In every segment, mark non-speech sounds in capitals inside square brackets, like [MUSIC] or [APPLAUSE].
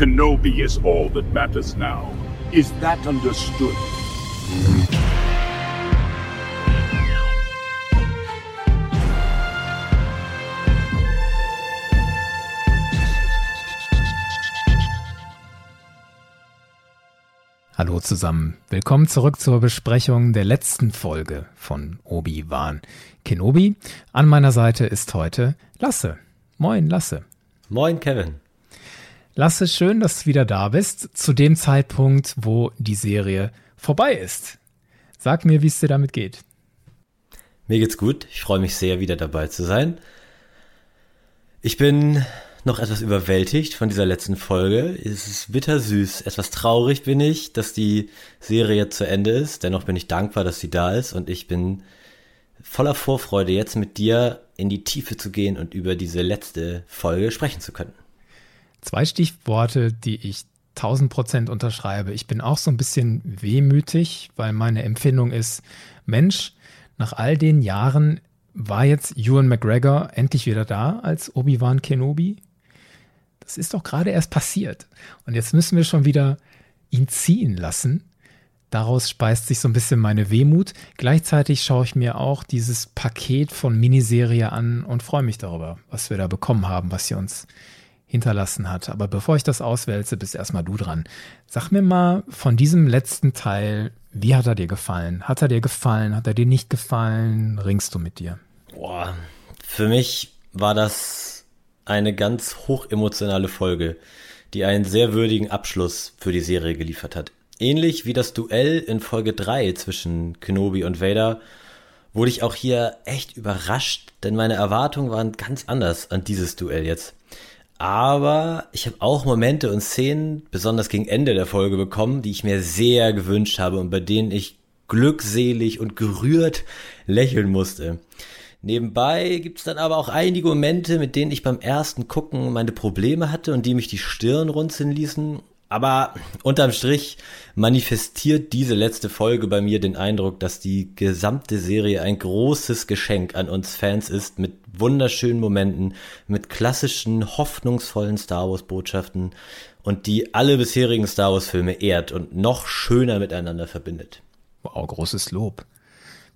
Kenobi is all that matters now. Is that understood? Hallo zusammen. Willkommen zurück zur Besprechung der letzten Folge von Obi-Wan Kenobi. An meiner Seite ist heute Lasse. Moin, Lasse. Moin, Kevin. Lasse, schön, dass du wieder da bist, zu dem Zeitpunkt, wo die Serie vorbei ist. Sag mir, wie es dir damit geht. Mir geht's gut. Ich freue mich sehr, wieder dabei zu sein. Ich bin noch etwas überwältigt von dieser letzten Folge. Es ist bittersüß. Etwas traurig bin ich, dass die Serie jetzt zu Ende ist. Dennoch bin ich dankbar, dass sie da ist und ich bin voller Vorfreude, jetzt mit dir in die Tiefe zu gehen und über diese letzte Folge sprechen zu können. Zwei Stichworte, die ich tausend Prozent unterschreibe. Ich bin auch so ein bisschen wehmütig, weil meine Empfindung ist, Mensch, nach all den Jahren war jetzt Ewan McGregor endlich wieder da als Obi-Wan Kenobi. Das ist doch gerade erst passiert. Und jetzt müssen wir schon wieder ihn ziehen lassen. Daraus speist sich so ein bisschen meine Wehmut. Gleichzeitig schaue ich mir auch dieses Paket von Miniserie an und freue mich darüber, was wir da bekommen haben, was sie uns hinterlassen hat. Aber bevor ich das auswälze, bist erstmal du dran. Sag mir mal von diesem letzten Teil, wie hat er dir gefallen? Hat er dir gefallen? Hat er dir nicht gefallen? Ringst du mit dir? Boah, für mich war das eine ganz hochemotionale Folge, die einen sehr würdigen Abschluss für die Serie geliefert hat. Ähnlich wie das Duell in Folge 3 zwischen Kenobi und Vader wurde ich auch hier echt überrascht, denn meine Erwartungen waren ganz anders an dieses Duell jetzt. Aber ich habe auch Momente und Szenen, besonders gegen Ende der Folge bekommen, die ich mir sehr gewünscht habe und bei denen ich glückselig und gerührt lächeln musste. Nebenbei gibt's dann aber auch einige Momente, mit denen ich beim ersten Gucken meine Probleme hatte und die mich die Stirn runzeln ließen. Aber unterm Strich manifestiert diese letzte Folge bei mir den Eindruck, dass die gesamte Serie ein großes Geschenk an uns Fans ist, mit wunderschönen Momenten, mit klassischen, hoffnungsvollen Star Wars Botschaften und die alle bisherigen Star Wars Filme ehrt und noch schöner miteinander verbindet. Wow, großes Lob.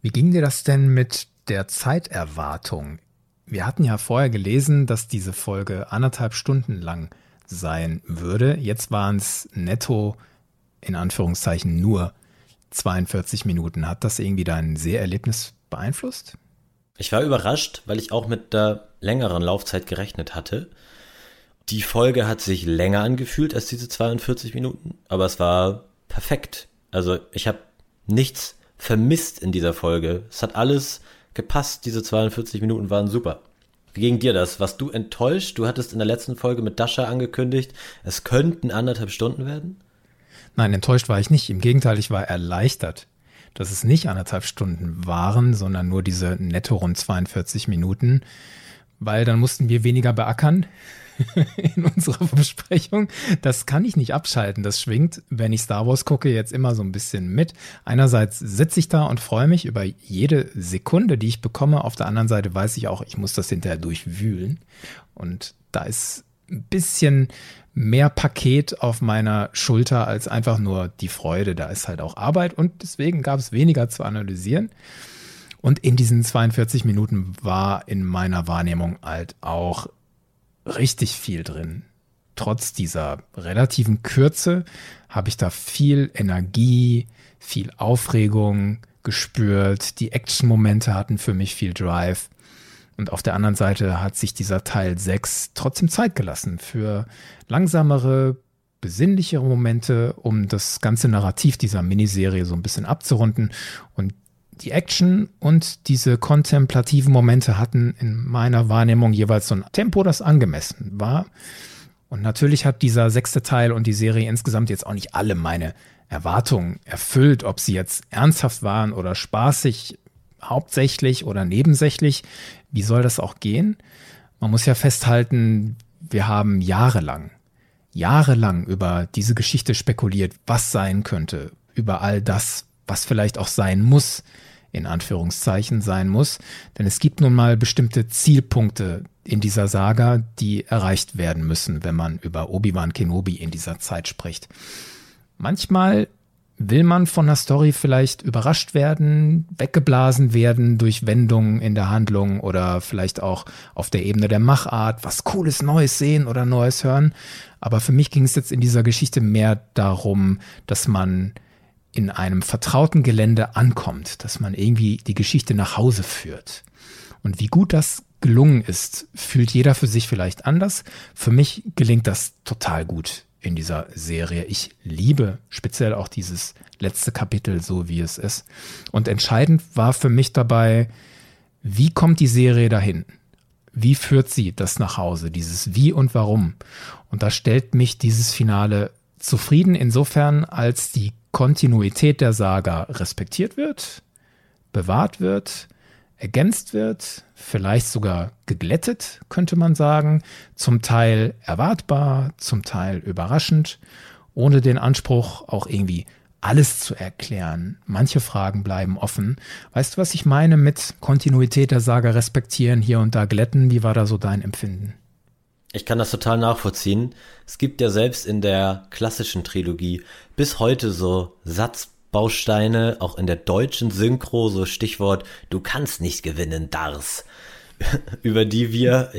Wie ging dir das denn mit der Zeiterwartung. Wir hatten ja vorher gelesen, dass diese Folge anderthalb Stunden lang sein würde. Jetzt waren es netto in Anführungszeichen nur 42 Minuten. Hat das irgendwie dein Seherlebnis beeinflusst? Ich war überrascht, weil ich auch mit der längeren Laufzeit gerechnet hatte. Die Folge hat sich länger angefühlt als diese 42 Minuten, aber es war perfekt. Also ich habe nichts vermisst in dieser Folge. Es hat alles gepasst. Diese 42 Minuten waren super. Wie ging dir das? Warst du enttäuscht? Du hattest in der letzten Folge mit Dasha angekündigt, es könnten anderthalb Stunden werden? Nein, enttäuscht war ich nicht. Im Gegenteil, ich war erleichtert, dass es nicht anderthalb Stunden waren, sondern nur diese netto rund 42 Minuten, weil dann mussten wir weniger beackern. [LAUGHS] in unserer Besprechung. Das kann ich nicht abschalten. Das schwingt, wenn ich Star Wars gucke, jetzt immer so ein bisschen mit. Einerseits sitze ich da und freue mich über jede Sekunde, die ich bekomme. Auf der anderen Seite weiß ich auch, ich muss das hinterher durchwühlen. Und da ist ein bisschen mehr Paket auf meiner Schulter als einfach nur die Freude. Da ist halt auch Arbeit und deswegen gab es weniger zu analysieren. Und in diesen 42 Minuten war in meiner Wahrnehmung halt auch richtig viel drin. Trotz dieser relativen Kürze habe ich da viel Energie, viel Aufregung gespürt. Die Action-Momente hatten für mich viel Drive. Und auf der anderen Seite hat sich dieser Teil 6 trotzdem Zeit gelassen für langsamere, besinnlichere Momente, um das ganze Narrativ dieser Miniserie so ein bisschen abzurunden. Und die Action und diese kontemplativen Momente hatten in meiner Wahrnehmung jeweils so ein Tempo, das angemessen war. Und natürlich hat dieser sechste Teil und die Serie insgesamt jetzt auch nicht alle meine Erwartungen erfüllt, ob sie jetzt ernsthaft waren oder spaßig, hauptsächlich oder nebensächlich. Wie soll das auch gehen? Man muss ja festhalten, wir haben jahrelang, jahrelang über diese Geschichte spekuliert, was sein könnte, über all das, was vielleicht auch sein muss in Anführungszeichen sein muss. Denn es gibt nun mal bestimmte Zielpunkte in dieser Saga, die erreicht werden müssen, wenn man über Obi-Wan Kenobi in dieser Zeit spricht. Manchmal will man von der Story vielleicht überrascht werden, weggeblasen werden durch Wendungen in der Handlung oder vielleicht auch auf der Ebene der Machart, was cooles Neues sehen oder Neues hören. Aber für mich ging es jetzt in dieser Geschichte mehr darum, dass man in einem vertrauten Gelände ankommt, dass man irgendwie die Geschichte nach Hause führt. Und wie gut das gelungen ist, fühlt jeder für sich vielleicht anders. Für mich gelingt das total gut in dieser Serie. Ich liebe speziell auch dieses letzte Kapitel, so wie es ist. Und entscheidend war für mich dabei, wie kommt die Serie dahin? Wie führt sie das nach Hause? Dieses Wie und Warum? Und da stellt mich dieses Finale zufrieden insofern, als die Kontinuität der Saga respektiert wird, bewahrt wird, ergänzt wird, vielleicht sogar geglättet, könnte man sagen, zum Teil erwartbar, zum Teil überraschend, ohne den Anspruch, auch irgendwie alles zu erklären. Manche Fragen bleiben offen. Weißt du, was ich meine mit Kontinuität der Saga respektieren, hier und da glätten? Wie war da so dein Empfinden? Ich kann das total nachvollziehen. Es gibt ja selbst in der klassischen Trilogie bis heute so Satzbausteine, auch in der deutschen Synchro, so Stichwort, du kannst nicht gewinnen, Dars, [LAUGHS] über die wir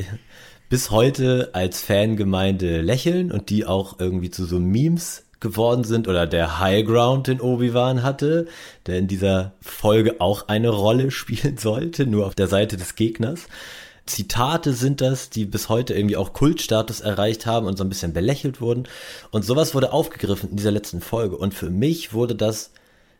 bis heute als Fangemeinde lächeln und die auch irgendwie zu so Memes geworden sind oder der High Ground, den Obi-Wan hatte, der in dieser Folge auch eine Rolle [LAUGHS] spielen sollte, nur auf der Seite des Gegners. Zitate sind das, die bis heute irgendwie auch Kultstatus erreicht haben und so ein bisschen belächelt wurden. Und sowas wurde aufgegriffen in dieser letzten Folge. Und für mich wurde das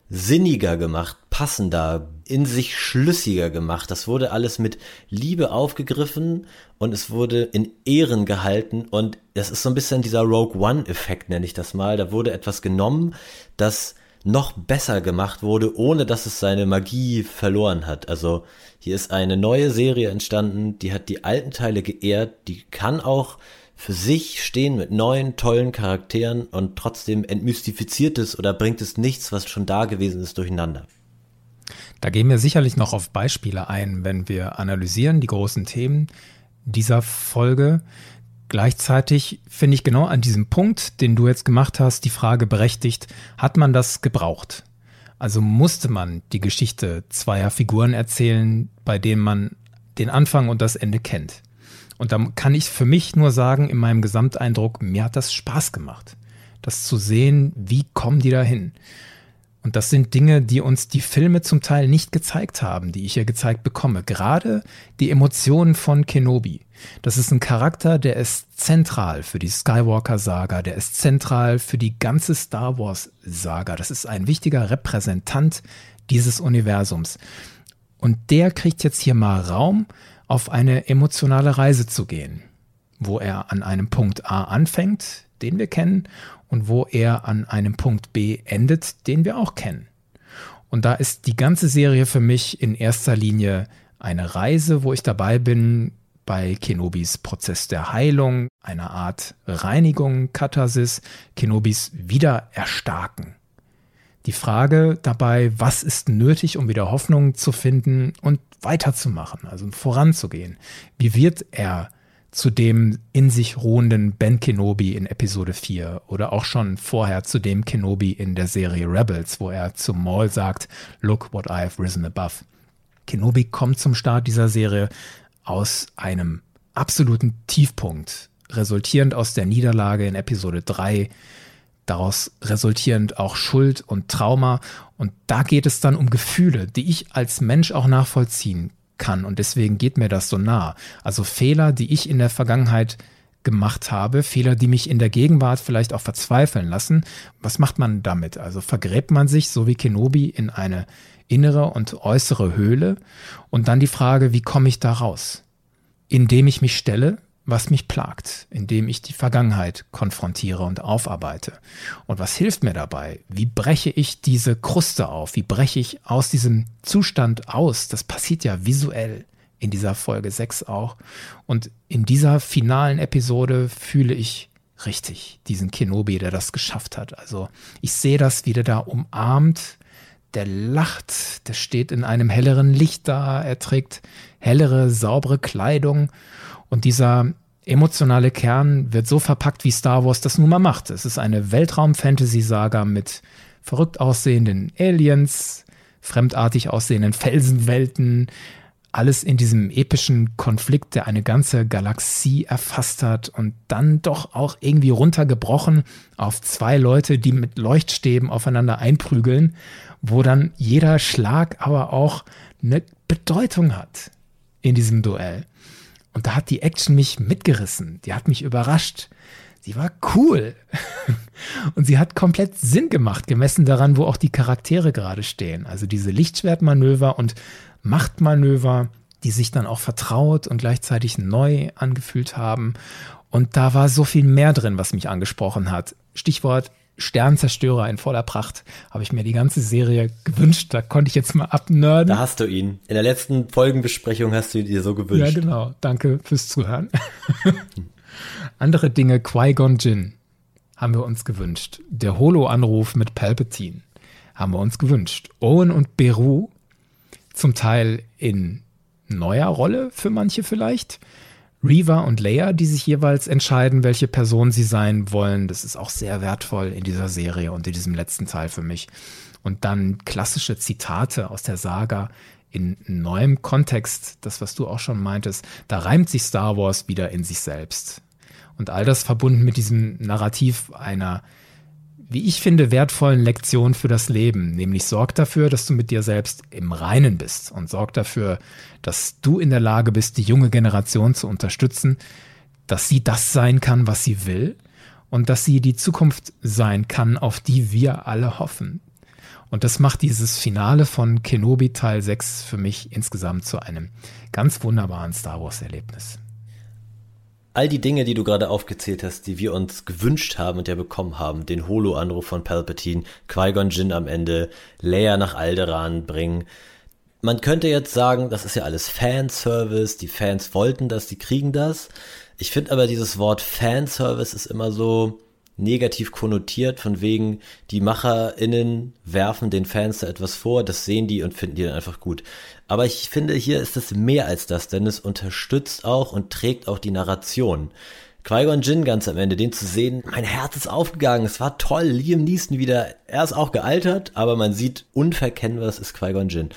sinniger gemacht, passender, in sich schlüssiger gemacht. Das wurde alles mit Liebe aufgegriffen und es wurde in Ehren gehalten und das ist so ein bisschen dieser Rogue One-Effekt, nenne ich das mal. Da wurde etwas genommen, das noch besser gemacht wurde, ohne dass es seine Magie verloren hat. Also hier ist eine neue Serie entstanden, die hat die alten Teile geehrt, die kann auch für sich stehen mit neuen, tollen Charakteren und trotzdem entmystifiziert es oder bringt es nichts, was schon da gewesen ist, durcheinander. Da gehen wir sicherlich noch auf Beispiele ein, wenn wir analysieren die großen Themen dieser Folge. Gleichzeitig finde ich genau an diesem Punkt, den du jetzt gemacht hast, die Frage berechtigt, hat man das gebraucht? Also musste man die Geschichte zweier Figuren erzählen, bei denen man den Anfang und das Ende kennt. Und da kann ich für mich nur sagen, in meinem Gesamteindruck, mir hat das Spaß gemacht, das zu sehen, wie kommen die da hin. Und das sind Dinge, die uns die Filme zum Teil nicht gezeigt haben, die ich hier gezeigt bekomme. Gerade die Emotionen von Kenobi. Das ist ein Charakter, der ist zentral für die Skywalker-Saga, der ist zentral für die ganze Star Wars-Saga. Das ist ein wichtiger Repräsentant dieses Universums. Und der kriegt jetzt hier mal Raum, auf eine emotionale Reise zu gehen, wo er an einem Punkt A anfängt, den wir kennen, und wo er an einem Punkt B endet, den wir auch kennen. Und da ist die ganze Serie für mich in erster Linie eine Reise, wo ich dabei bin bei Kenobis Prozess der Heilung, einer Art Reinigung, Katharsis, Kenobis Wiedererstarken. Die Frage dabei, was ist nötig, um wieder Hoffnung zu finden und weiterzumachen, also voranzugehen? Wie wird er zu dem in sich ruhenden Ben Kenobi in Episode 4 oder auch schon vorher zu dem Kenobi in der Serie Rebels, wo er zum Maul sagt, look what I have risen above. Kenobi kommt zum Start dieser Serie aus einem absoluten Tiefpunkt, resultierend aus der Niederlage in Episode 3, daraus resultierend auch Schuld und Trauma. Und da geht es dann um Gefühle, die ich als Mensch auch nachvollziehen kann. Und deswegen geht mir das so nah. Also Fehler, die ich in der Vergangenheit gemacht habe, Fehler, die mich in der Gegenwart vielleicht auch verzweifeln lassen. Was macht man damit? Also vergräbt man sich, so wie Kenobi, in eine innere und äußere Höhle? Und dann die Frage, wie komme ich da raus? Indem ich mich stelle, was mich plagt, indem ich die Vergangenheit konfrontiere und aufarbeite. Und was hilft mir dabei? Wie breche ich diese Kruste auf? Wie breche ich aus diesem Zustand aus? Das passiert ja visuell in dieser Folge 6 auch. Und in dieser finalen Episode fühle ich richtig diesen Kenobi, der das geschafft hat. Also ich sehe das, wie der da umarmt, der lacht, der steht in einem helleren Licht da, er trägt hellere, saubere Kleidung und dieser emotionale Kern wird so verpackt, wie Star Wars das nun mal macht. Es ist eine Weltraum-Fantasy-Saga mit verrückt aussehenden Aliens, fremdartig aussehenden Felsenwelten, alles in diesem epischen Konflikt, der eine ganze Galaxie erfasst hat und dann doch auch irgendwie runtergebrochen auf zwei Leute, die mit Leuchtstäben aufeinander einprügeln, wo dann jeder Schlag aber auch eine Bedeutung hat in diesem Duell. Und da hat die Action mich mitgerissen, die hat mich überrascht. Sie war cool. [LAUGHS] und sie hat komplett Sinn gemacht, gemessen daran, wo auch die Charaktere gerade stehen. Also diese Lichtschwertmanöver und Machtmanöver, die sich dann auch vertraut und gleichzeitig neu angefühlt haben. Und da war so viel mehr drin, was mich angesprochen hat. Stichwort Sternzerstörer in voller Pracht. Habe ich mir die ganze Serie gewünscht. Da konnte ich jetzt mal abnörden. Da hast du ihn. In der letzten Folgenbesprechung hast du ihn dir so gewünscht. Ja, genau. Danke fürs Zuhören. [LAUGHS] Andere Dinge, Qui-Gon Jinn haben wir uns gewünscht. Der Holo-Anruf mit Palpatine haben wir uns gewünscht. Owen und Beru zum Teil in neuer Rolle für manche vielleicht. Reva und Leia, die sich jeweils entscheiden, welche Person sie sein wollen. Das ist auch sehr wertvoll in dieser Serie und in diesem letzten Teil für mich. Und dann klassische Zitate aus der Saga in neuem Kontext, das, was du auch schon meintest, da reimt sich Star Wars wieder in sich selbst. Und all das verbunden mit diesem Narrativ einer wie ich finde, wertvollen Lektion für das Leben. Nämlich sorg dafür, dass du mit dir selbst im Reinen bist und sorg dafür, dass du in der Lage bist, die junge Generation zu unterstützen, dass sie das sein kann, was sie will und dass sie die Zukunft sein kann, auf die wir alle hoffen. Und das macht dieses Finale von Kenobi Teil 6 für mich insgesamt zu einem ganz wunderbaren Star Wars Erlebnis all die Dinge, die du gerade aufgezählt hast, die wir uns gewünscht haben und ja bekommen haben, den Holo-Anruf von Palpatine, Qui-Gon Jinn am Ende, Leia nach Alderaan bringen. Man könnte jetzt sagen, das ist ja alles Fanservice, die Fans wollten das, die kriegen das. Ich finde aber dieses Wort Fanservice ist immer so, negativ konnotiert, von wegen, die MacherInnen werfen den Fans da etwas vor, das sehen die und finden die dann einfach gut. Aber ich finde, hier ist es mehr als das, denn es unterstützt auch und trägt auch die Narration. Qui-Gon Jinn ganz am Ende, den zu sehen, mein Herz ist aufgegangen, es war toll, Liam Neeson wieder, er ist auch gealtert, aber man sieht unverkennbar, es ist Qui-Gon Jinn.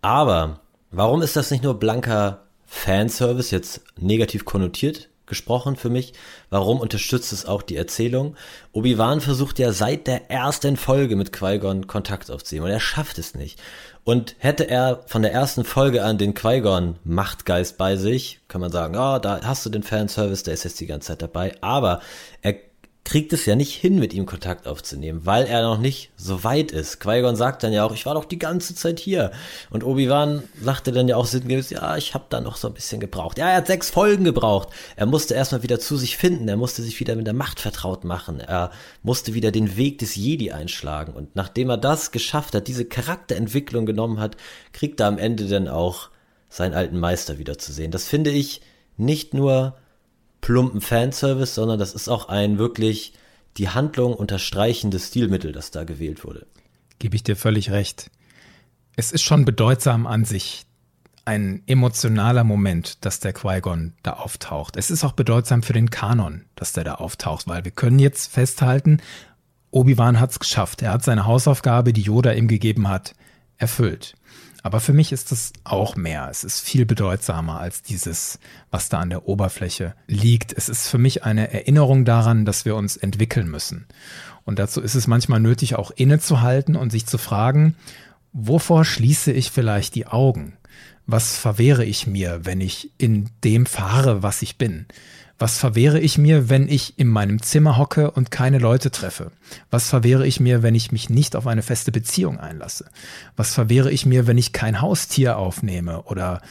Aber, warum ist das nicht nur blanker Fanservice, jetzt negativ konnotiert, gesprochen für mich. Warum unterstützt es auch die Erzählung? Obi-Wan versucht ja seit der ersten Folge mit Qui-Gon Kontakt aufzunehmen und er schafft es nicht. Und hätte er von der ersten Folge an den Qui-Gon Machtgeist bei sich, kann man sagen, oh, da hast du den Fanservice, der ist jetzt die ganze Zeit dabei. Aber er kriegt es ja nicht hin, mit ihm Kontakt aufzunehmen, weil er noch nicht so weit ist. Qui-Gon sagt dann ja auch, ich war doch die ganze Zeit hier. Und Obi-Wan sagte dann ja auch sinngemäß, ja, ich habe da noch so ein bisschen gebraucht. Ja, er hat sechs Folgen gebraucht. Er musste erstmal wieder zu sich finden. Er musste sich wieder mit der Macht vertraut machen. Er musste wieder den Weg des Jedi einschlagen. Und nachdem er das geschafft hat, diese Charakterentwicklung genommen hat, kriegt er am Ende dann auch seinen alten Meister wieder zu sehen. Das finde ich nicht nur plumpen Fanservice, sondern das ist auch ein wirklich die Handlung unterstreichendes Stilmittel, das da gewählt wurde. Gebe ich dir völlig recht. Es ist schon bedeutsam an sich, ein emotionaler Moment, dass der Qui-Gon da auftaucht. Es ist auch bedeutsam für den Kanon, dass der da auftaucht, weil wir können jetzt festhalten, Obi-Wan hat es geschafft. Er hat seine Hausaufgabe, die Yoda ihm gegeben hat, erfüllt. Aber für mich ist es auch mehr. Es ist viel bedeutsamer als dieses, was da an der Oberfläche liegt. Es ist für mich eine Erinnerung daran, dass wir uns entwickeln müssen. Und dazu ist es manchmal nötig, auch innezuhalten und sich zu fragen, wovor schließe ich vielleicht die Augen? Was verwehre ich mir, wenn ich in dem fahre, was ich bin? Was verwehre ich mir, wenn ich in meinem Zimmer hocke und keine Leute treffe? Was verwehre ich mir, wenn ich mich nicht auf eine feste Beziehung einlasse? Was verwehre ich mir, wenn ich kein Haustier aufnehme oder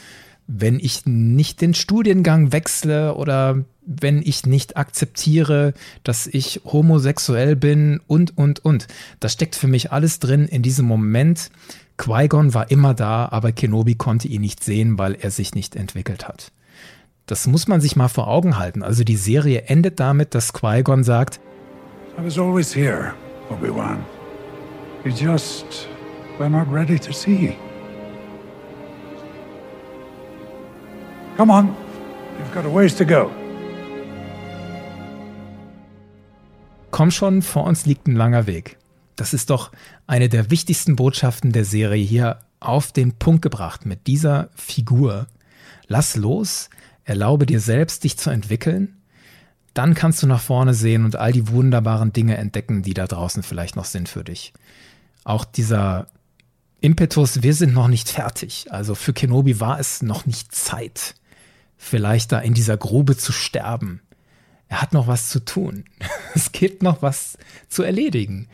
wenn ich nicht den Studiengang wechsle oder wenn ich nicht akzeptiere, dass ich homosexuell bin und, und, und. Das steckt für mich alles drin in diesem Moment. Qui-Gon war immer da, aber Kenobi konnte ihn nicht sehen, weil er sich nicht entwickelt hat. Das muss man sich mal vor Augen halten. Also die Serie endet damit, dass Qui-Gon sagt, I was always here, Obi-Wan. You just we're not ready to see. Come on, you've got a ways to go. Komm schon, vor uns liegt ein langer Weg. Das ist doch eine der wichtigsten Botschaften der Serie hier auf den Punkt gebracht mit dieser Figur. Lass los, erlaube dir selbst, dich zu entwickeln. Dann kannst du nach vorne sehen und all die wunderbaren Dinge entdecken, die da draußen vielleicht noch sind für dich. Auch dieser Impetus, wir sind noch nicht fertig. Also für Kenobi war es noch nicht Zeit, vielleicht da in dieser Grube zu sterben. Er hat noch was zu tun. [LAUGHS] Es gibt noch was zu erledigen.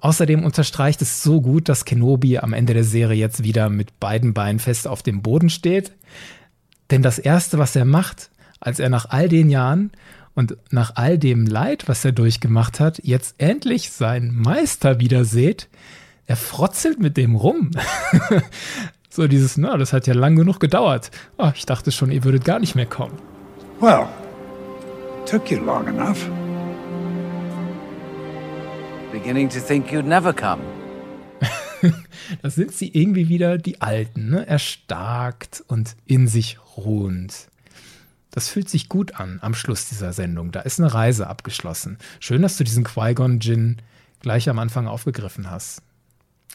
Außerdem unterstreicht es so gut, dass Kenobi am Ende der Serie jetzt wieder mit beiden Beinen fest auf dem Boden steht. Denn das Erste, was er macht, als er nach all den Jahren und nach all dem Leid, was er durchgemacht hat, jetzt endlich seinen Meister wieder sieht, er frotzelt mit dem rum. [LAUGHS] so dieses, na, das hat ja lang genug gedauert. Oh, ich dachte schon, ihr würdet gar nicht mehr kommen. Well, took you long enough. Beginning to think you'd never come. [LAUGHS] das sind sie irgendwie wieder die Alten, ne? erstarkt und in sich ruhend. Das fühlt sich gut an am Schluss dieser Sendung. Da ist eine Reise abgeschlossen. Schön, dass du diesen Qui-Gon-Gin gleich am Anfang aufgegriffen hast.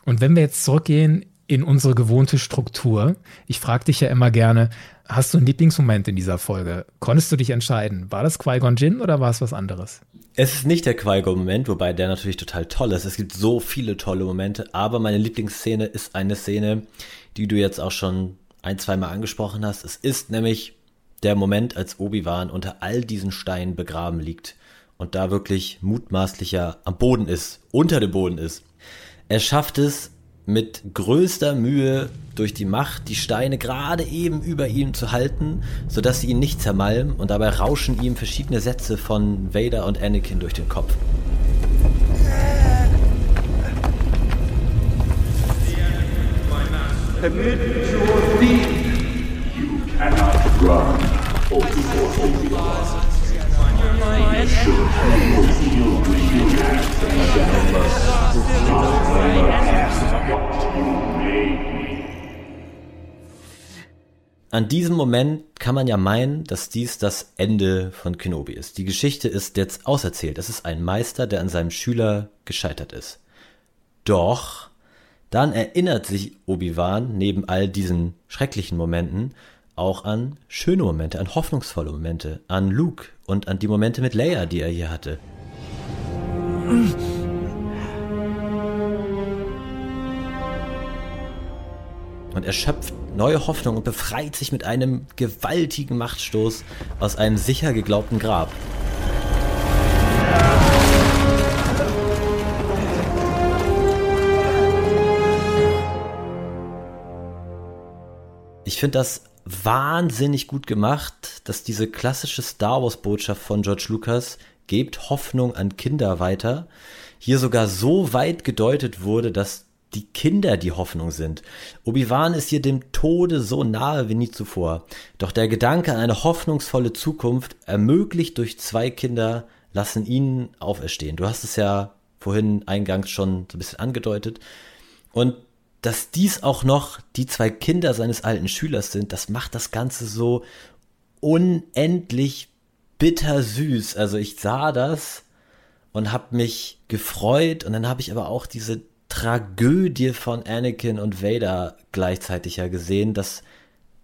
Und wenn wir jetzt zurückgehen in unsere gewohnte Struktur, ich frage dich ja immer gerne, hast du einen Lieblingsmoment in dieser Folge? Konntest du dich entscheiden? War das Qui-Gon Jinn oder war es was anderes? Es ist nicht der Qui-Gon-Moment, wobei der natürlich total toll ist. Es gibt so viele tolle Momente, aber meine Lieblingsszene ist eine Szene, die du jetzt auch schon ein, zwei Mal angesprochen hast. Es ist nämlich der Moment, als Obi-Wan unter all diesen Steinen begraben liegt und da wirklich mutmaßlicher am Boden ist, unter dem Boden ist. Er schafft es mit größter Mühe durch die Macht, die Steine gerade eben über ihm zu halten, sodass sie ihn nicht zermalmen und dabei rauschen ihm verschiedene Sätze von Vader und Anakin durch den Kopf. You cannot run, Obi-Wan. You impact of what you made me. An diesem Moment kann man ja meinen, dass dies das Ende von Kenobi ist. Die Geschichte ist jetzt auserzählt. Es ist ein Meister, der an seinem Schüler gescheitert ist. Doch dann erinnert sich Obi-Wan neben all diesen schrecklichen Momenten auch an schöne Momente, an hoffnungsvolle Momente, an Luke und an die Momente mit Leia, die er hier hatte. Und er schöpft neue Hoffnung und befreit sich mit einem gewaltigen Machtstoß aus einem sicher geglaubten Grab. Ich finde das wahnsinnig gut gemacht, dass diese klassische Star Wars Botschaft von George Lucas gebt Hoffnung an Kinder weiter, hier sogar so weit gedeutet wurde, dass die Kinder die Hoffnung sind. Obi-Wan ist hier dem Tode so nahe wie nie zuvor. Doch der Gedanke an eine hoffnungsvolle Zukunft, ermöglicht durch zwei Kinder, lassen ihn auferstehen. Du hast es ja vorhin eingangs schon so ein bisschen angedeutet. Und dass dies auch noch die zwei Kinder seines alten Schülers sind, das macht das Ganze so unendlich bittersüß. Also ich sah das und habe mich gefreut und dann habe ich aber auch diese Tragödie von Anakin und Vader gleichzeitig ja gesehen. Das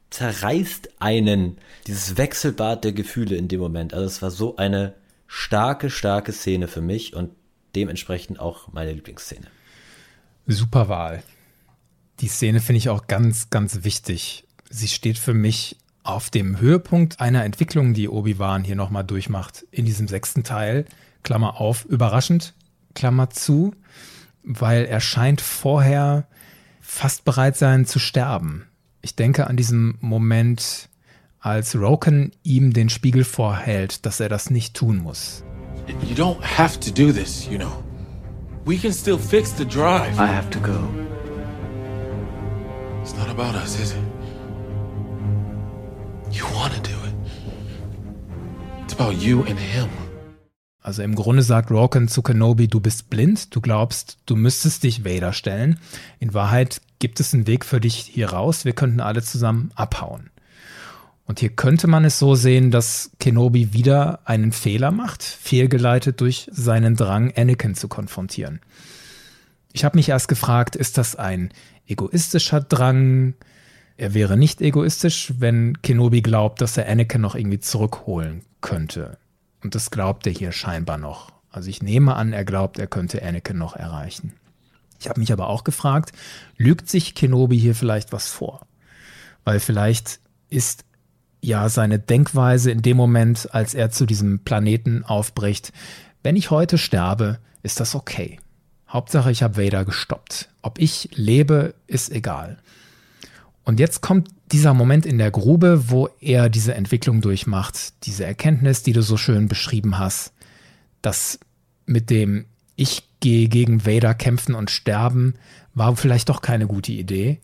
zerreißt einen, dieses Wechselbad der Gefühle in dem Moment. Also es war so eine starke, starke Szene für mich und dementsprechend auch meine Lieblingsszene. Super Wahl. Die Szene finde ich auch ganz, ganz wichtig. Sie steht für mich auf dem Höhepunkt einer Entwicklung, die Obi-Wan hier nochmal durchmacht in diesem sechsten Teil. Klammer auf, überraschend, Klammer zu, weil er scheint vorher fast bereit sein zu sterben. Ich denke an diesen Moment, als Roken ihm den Spiegel vorhält, dass er das nicht tun muss. You don't have to do this, you know. We can still fix the drive. I have to go. It's not about us, is it? You want do it. It's about you and him. Also im Grunde sagt Rawkin zu Kenobi, du bist blind, du glaubst, du müsstest dich Vader stellen. In Wahrheit gibt es einen Weg für dich hier raus, wir könnten alle zusammen abhauen. Und hier könnte man es so sehen, dass Kenobi wieder einen Fehler macht, fehlgeleitet durch seinen Drang, Anakin zu konfrontieren. Ich habe mich erst gefragt, ist das ein egoistischer Drang? Er wäre nicht egoistisch, wenn Kenobi glaubt, dass er Anakin noch irgendwie zurückholen könnte. Und das glaubt er hier scheinbar noch. Also ich nehme an, er glaubt, er könnte Anakin noch erreichen. Ich habe mich aber auch gefragt, lügt sich Kenobi hier vielleicht was vor? Weil vielleicht ist ja seine Denkweise in dem Moment, als er zu diesem Planeten aufbricht, wenn ich heute sterbe, ist das okay. Hauptsache, ich habe Vader gestoppt. Ob ich lebe, ist egal. Und jetzt kommt dieser Moment in der Grube, wo er diese Entwicklung durchmacht, diese Erkenntnis, die du so schön beschrieben hast, dass mit dem ich gehe gegen Vader kämpfen und sterben, war vielleicht doch keine gute Idee.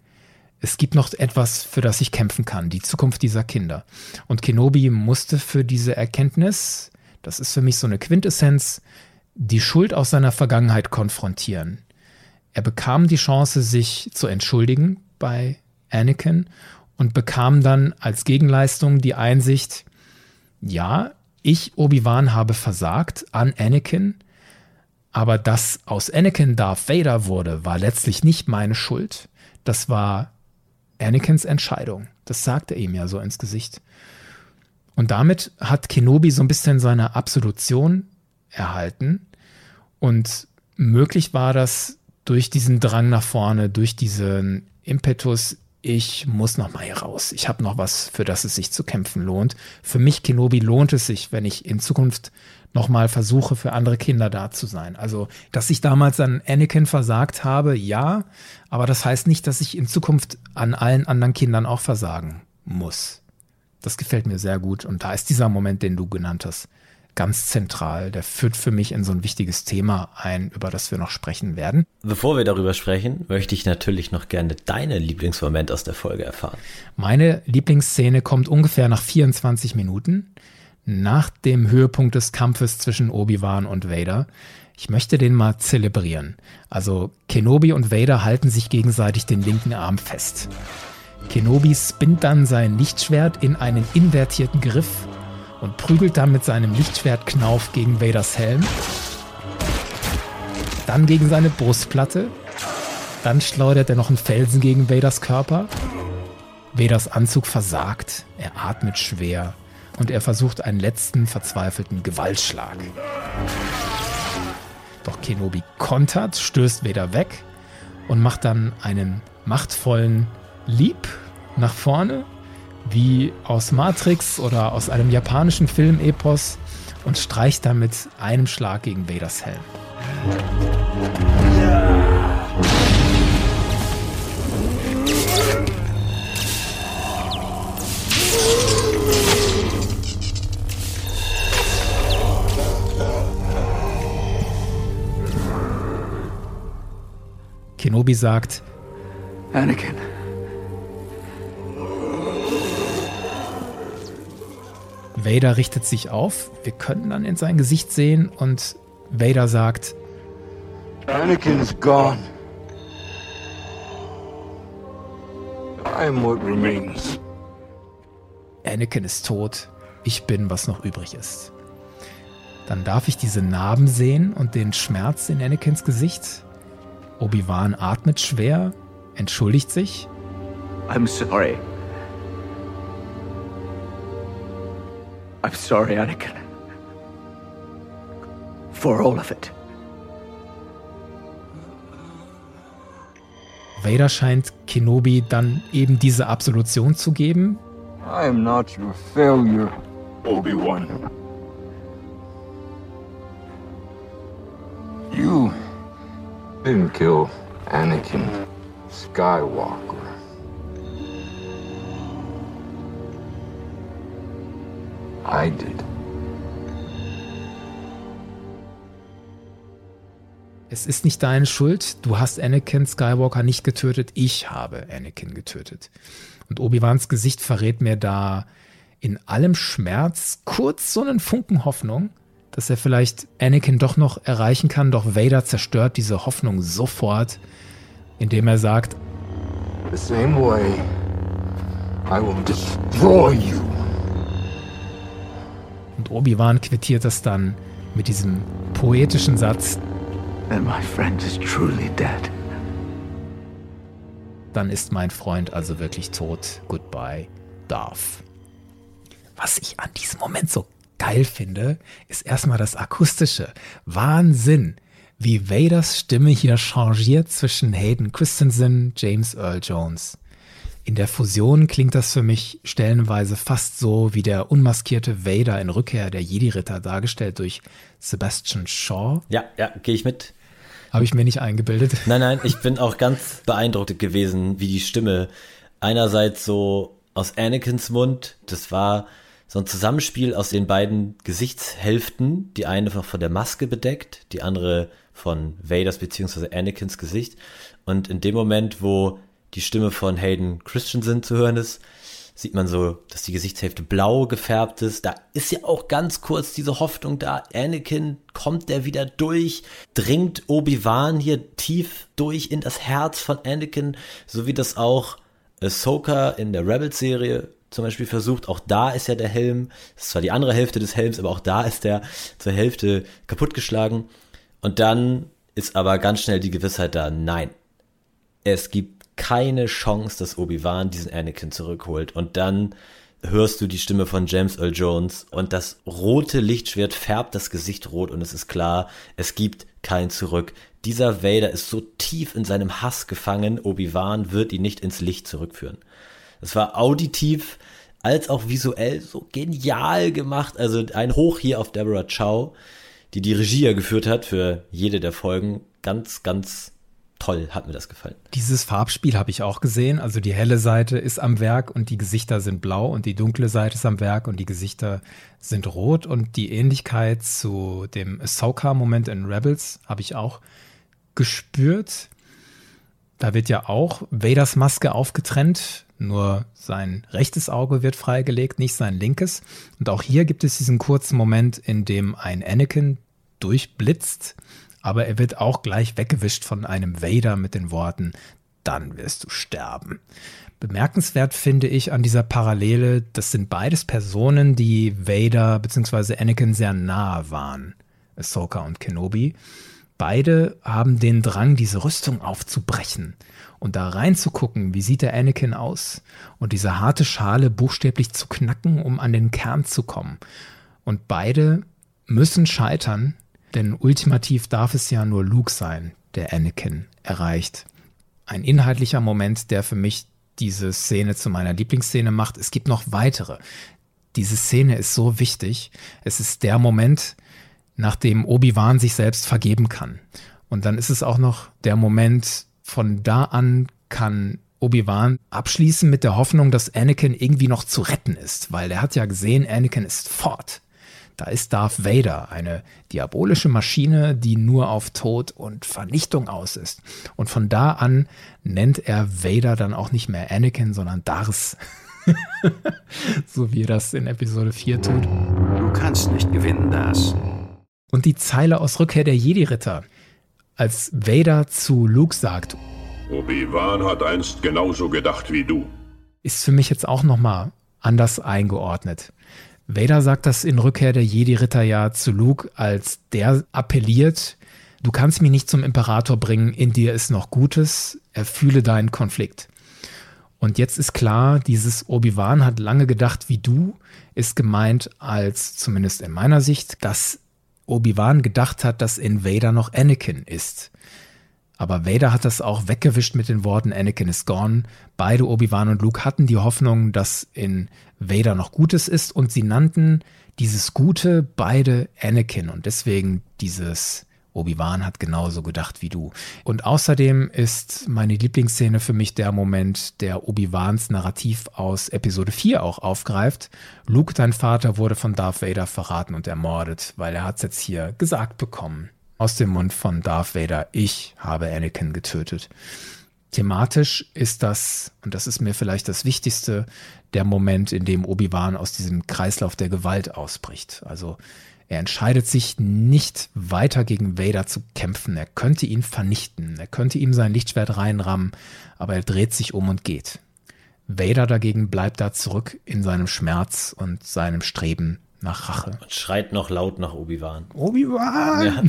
Es gibt noch etwas, für das ich kämpfen kann, die Zukunft dieser Kinder. Und Kenobi musste für diese Erkenntnis, das ist für mich so eine Quintessenz, die Schuld aus seiner Vergangenheit konfrontieren. Er bekam die Chance, sich zu entschuldigen bei Anakin und bekam dann als Gegenleistung die Einsicht, ja, ich, Obi-Wan, habe versagt an Anakin, aber dass aus Anakin Darth Vader wurde, war letztlich nicht meine Schuld. Das war Anakins Entscheidung. Das sagt er ihm ja so ins Gesicht. Und damit hat Kenobi so ein bisschen seine Absolution erhalten. Und möglich war das durch diesen Drang nach vorne, durch diesen Impetus, ich muss noch mal hier raus. Ich habe noch was, für das es sich zu kämpfen lohnt. Für mich, Kenobi, lohnt es sich, wenn ich in Zukunft noch mal versuche, für andere Kinder da zu sein. Also, dass ich damals an Anakin versagt habe, ja, aber das heißt nicht, dass ich in Zukunft an allen anderen Kindern auch versagen muss. Das gefällt mir sehr gut und da ist dieser Moment, den du genannt hast, ganz zentral. Der führt für mich in so ein wichtiges Thema ein, über das wir noch sprechen werden. Bevor wir darüber sprechen, möchte ich natürlich noch gerne deine Lieblingsmoment aus der Folge erfahren. Meine Lieblingsszene kommt ungefähr nach 24 Minuten, nach dem Höhepunkt des Kampfes zwischen Obi-Wan und Vader. Ich möchte den mal zelebrieren. Also Kenobi und Vader halten sich gegenseitig den linken Arm fest. Kenobi spinnt dann sein Lichtschwert in einen invertierten Griff und prügelt dann mit seinem Lichtschwertknauf gegen Vaders Helm, dann gegen seine Brustplatte, dann schleudert er noch einen Felsen gegen Vaders Körper. Vaders Anzug versagt, er atmet schwer. Und er versucht einen letzten verzweifelten Gewaltschlag. Doch Kenobi kontert, stößt Vader weg und macht dann einen machtvollen Leap nach vorne wie aus Matrix oder aus einem japanischen Filmepos und streicht damit einem Schlag gegen Vaders Helm. Kenobi sagt, Anakin. Vader richtet sich auf. Wir können dann in sein Gesicht sehen und Vader sagt: Anakin's gone. I'm what remains. Anakin ist tot. Ich bin, was noch übrig ist. Dann darf ich diese Narben sehen und den Schmerz in Anakins Gesicht. Obi-Wan atmet schwer, entschuldigt sich. I'm sorry. I'm sorry, Anakin. For all of it. Vader scheint Kenobi dann eben diese Absolution zu geben. I am not your failure. Obi-Wan, You didn't kill Anakin Skywalker. I did. Es ist nicht deine Schuld, du hast Anakin Skywalker nicht getötet, ich habe Anakin getötet. Und Obi-Wans Gesicht verrät mir da in allem Schmerz kurz so einen Funken Hoffnung, dass er vielleicht Anakin doch noch erreichen kann, doch Vader zerstört diese Hoffnung sofort, indem er sagt, The same way I will destroy you. Und Obi-Wan quittiert das dann mit diesem poetischen Satz, Then my friend is truly dead. dann ist mein Freund also wirklich tot. Goodbye, Darth. Was ich an diesem Moment so geil finde, ist erstmal das Akustische. Wahnsinn, wie Vaders Stimme hier changiert zwischen Hayden Christensen, James Earl Jones. In der Fusion klingt das für mich stellenweise fast so wie der unmaskierte Vader in Rückkehr der Jedi-Ritter, dargestellt durch Sebastian Shaw. Ja, ja, gehe ich mit. Habe ich mir nicht eingebildet. [LAUGHS] Nein, nein, ich bin auch ganz beeindruckt gewesen, wie die Stimme einerseits so aus Anakins Mund, das war so ein Zusammenspiel aus den beiden Gesichtshälften, die eine von der Maske bedeckt, die andere von Vaders bzw. Anakins Gesicht. Und in dem Moment, wo die Stimme von Hayden Christensen zu hören ist, sieht man so, dass die Gesichtshälfte blau gefärbt ist. Da ist ja auch ganz kurz diese Hoffnung da. Anakin kommt der wieder durch, dringt Obi-Wan hier tief durch in das Herz von Anakin, so wie das auch Ahsoka in der Rebels-Serie zum Beispiel versucht. Auch da ist ja der Helm, das ist zwar die andere Hälfte des Helms, aber auch da ist der zur Hälfte kaputtgeschlagen. Und dann ist aber ganz schnell die Gewissheit da, nein, es gibt keine Chance, dass Obi-Wan diesen Anakin zurückholt. Und dann hörst du die Stimme von James Earl Jones und das rote Lichtschwert färbt das Gesicht rot und es ist klar, es gibt kein Zurück. Dieser Vader ist so tief in seinem Hass gefangen, Obi-Wan wird ihn nicht ins Licht zurückführen. Es war auditiv als auch visuell so genial gemacht. Also ein Hoch hier auf Deborah Chow, die die Regie ja geführt hat für jede der Folgen. Ganz, ganz toll, hat mir das gefallen. Dieses Farbspiel habe ich auch gesehen. Also die helle Seite ist am Werk und die Gesichter sind blau und die dunkle Seite ist am Werk und die Gesichter sind rot. Und die Ähnlichkeit zu dem Ahsoka-Moment in Rebels habe ich auch gespürt. Da wird ja auch Vaders Maske aufgetrennt, nur sein rechtes Auge wird freigelegt, nicht sein linkes. Und auch hier gibt es diesen kurzen Moment, in dem ein Anakin durchblitzt, aber er wird auch gleich weggewischt von einem Vader mit den Worten, dann wirst du sterben. Bemerkenswert finde ich an dieser Parallele, das sind beides Personen, die Vader bzw. Anakin sehr nahe waren, Ahsoka und Kenobi. Beide haben den Drang, diese Rüstung aufzubrechen und da reinzugucken, wie sieht der Anakin aus und diese harte Schale buchstäblich zu knacken, um an den Kern zu kommen. Und beide müssen scheitern, denn ultimativ darf es ja nur Luke sein, der Anakin erreicht. Ein inhaltlicher Moment, der für mich diese Szene zu meiner Lieblingsszene macht. Es gibt noch weitere. Diese Szene ist so wichtig. Es ist der Moment, nachdem Obi-Wan sich selbst vergeben kann. Und dann ist es auch noch der Moment, von da an kann Obi-Wan abschließen mit der Hoffnung, dass Anakin irgendwie noch zu retten ist, weil er hat ja gesehen, Anakin ist fort. Da ist Darth Vader, eine diabolische Maschine, die nur auf Tod und Vernichtung aus ist. Und von da an nennt er Vader dann auch nicht mehr Anakin, sondern Darth. [LAUGHS] so wie er das in Episode 4 tut. Du kannst nicht gewinnen, das. Und die Zeile aus Rückkehr der Jedi-Ritter, als Vader zu Luke sagt, Obi-Wan hat einst genauso gedacht wie du. ist für mich jetzt auch nochmal anders eingeordnet. Vader sagt das in Rückkehr der Jedi-Ritter ja zu Luke, als der appelliert, du kannst mich nicht zum Imperator bringen, in dir ist noch Gutes, erfühle deinen Konflikt. Und jetzt ist klar, dieses Obi-Wan hat lange gedacht wie du, ist gemeint als, zumindest in meiner Sicht, dass Obi-Wan gedacht hat, dass in Vader noch Anakin ist. Aber Vader hat das auch weggewischt mit den Worten Anakin is gone. Beide Obi-Wan und Luke hatten die Hoffnung, dass in Vader noch Gutes ist und sie nannten dieses Gute beide Anakin und deswegen dieses Obi-Wan hat genauso gedacht wie du. Und außerdem ist meine Lieblingsszene für mich der Moment, der Obi-Wans Narrativ aus Episode 4 auch aufgreift. Luke, dein Vater, wurde von Darth Vader verraten und ermordet, weil er hat es jetzt hier gesagt bekommen. Aus dem Mund von Darth Vader, ich habe Anakin getötet. Thematisch ist das, und das ist mir vielleicht das Wichtigste, der Moment, in dem Obi-Wan aus diesem Kreislauf der Gewalt ausbricht. Also Er entscheidet sich nicht weiter gegen Vader zu kämpfen. Er könnte ihn vernichten. Er könnte ihm sein Lichtschwert reinrammen, aber er dreht sich um und geht. Vader dagegen bleibt da zurück in seinem Schmerz und seinem Streben nach Rache. Und schreit noch laut nach Obi-Wan. Obi-Wan! Ja.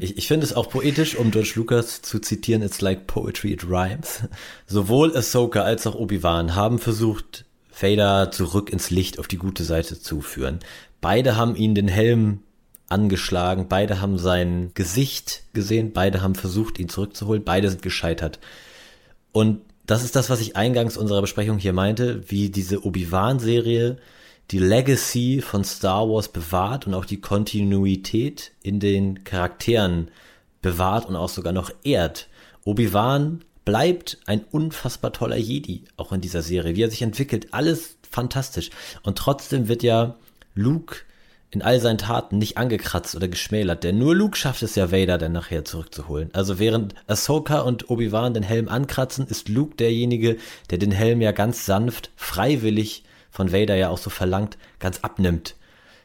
Ich, ich finde es auch poetisch, um George Lucas zu zitieren, it's like poetry, it rhymes. Sowohl Ahsoka als auch Obi-Wan haben versucht, Vader zurück ins Licht auf die gute Seite zu führen. Beide haben ihn den Helm angeschlagen, beide haben sein Gesicht gesehen, beide haben versucht, ihn zurückzuholen, beide sind gescheitert. Und das ist das, was ich eingangs unserer Besprechung hier meinte, wie diese Obi-Wan-Serie die Legacy von Star Wars bewahrt und auch die Kontinuität in den Charakteren bewahrt und auch sogar noch ehrt. Obi-Wan bleibt ein unfassbar toller Jedi, auch in dieser Serie. Wie er sich entwickelt, alles fantastisch. Und trotzdem wird ja Luke in all seinen Taten nicht angekratzt oder geschmälert, denn nur Luke schafft es ja Vader dann nachher zurückzuholen. Also während Ahsoka und Obi-Wan den Helm ankratzen, ist Luke derjenige, der den Helm ja ganz sanft, freiwillig von Vader ja auch so verlangt, ganz abnimmt.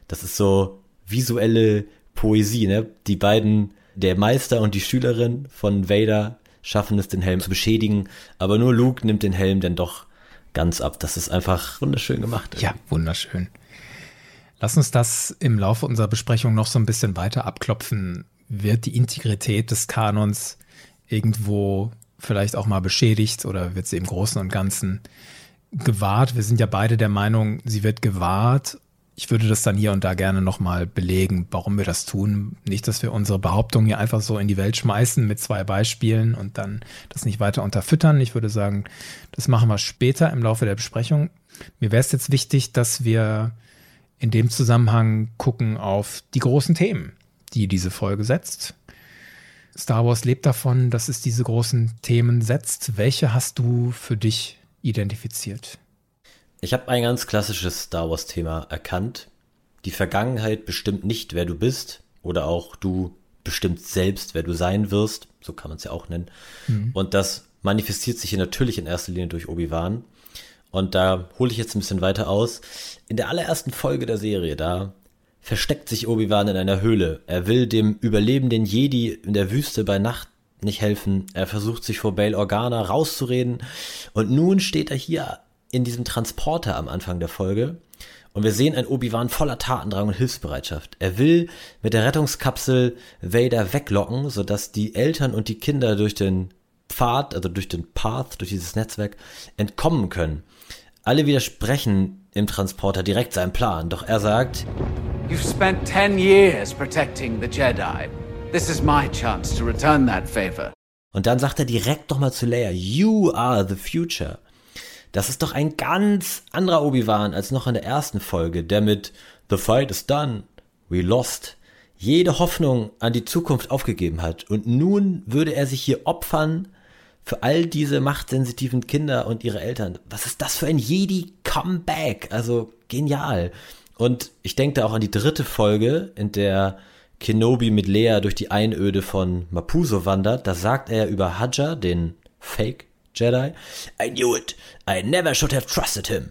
Das ist so visuelle Poesie, ne? Die beiden, der Meister und die Schülerin von Vader schaffen es, den Helm zu beschädigen, aber nur Luke nimmt den Helm dann doch ganz ab. Das ist einfach wunderschön gemacht. Ja, wunderschön. Lass uns das im Laufe unserer Besprechung noch so ein bisschen weiter abklopfen. Wird die Integrität des Kanons irgendwo vielleicht auch mal beschädigt oder wird sie im Großen und Ganzen gewahrt. Wir sind ja beide der Meinung, sie wird gewahrt. Ich würde das dann hier und da gerne nochmal belegen, warum wir das tun. Nicht, dass wir unsere Behauptungen hier einfach so in die Welt schmeißen mit zwei Beispielen und dann das nicht weiter unterfüttern. Ich würde sagen, das machen wir später im Laufe der Besprechung. Mir wäre es jetzt wichtig, dass wir in dem Zusammenhang gucken auf die großen Themen, die diese Folge setzt. Star Wars lebt davon, dass es diese großen Themen setzt. Welche hast du für dich identifiziert? Ich habe ein ganz klassisches Star Wars-Thema erkannt. Die Vergangenheit bestimmt nicht, wer du bist, oder auch du bestimmst selbst, wer du sein wirst. So kann man es ja auch nennen. Mhm. Und das manifestiert sich hier natürlich in erster Linie durch Obi-Wan. Und da hole ich jetzt ein bisschen weiter aus. In der allerersten Folge der Serie, da versteckt sich Obi-Wan in einer Höhle. Er will dem überlebenden Jedi in der Wüste bei Nacht nicht helfen. Er versucht sich vor Bail Organa rauszureden. Und nun steht er hier in diesem Transporter am Anfang der Folge. Und wir sehen ein Obi-Wan voller Tatendrang und Hilfsbereitschaft. Er will mit der Rettungskapsel Vader weglocken, sodass die Eltern und die Kinder durch den Pfad, also durch den Path, durch dieses Netzwerk entkommen können. Alle widersprechen im Transporter direkt seinem Plan, doch er sagt, You've spent ten years protecting the Jedi. This is my chance to return that favor. Und dann sagt er direkt nochmal zu Leia, You are the future. Das ist doch ein ganz anderer Obi-Wan als noch in der ersten Folge, der mit The fight is done, we lost jede Hoffnung an die Zukunft aufgegeben hat. Und nun würde er sich hier opfern für all diese machtsensitiven Kinder und ihre Eltern. Was ist das für ein Jedi-Comeback? Also genial. Und ich denke da auch an die dritte Folge, in der Kenobi mit Leia durch die Einöde von Mapuso wandert, da sagt er über Hadja, den Fake Jedi, I knew it. I never should have trusted him.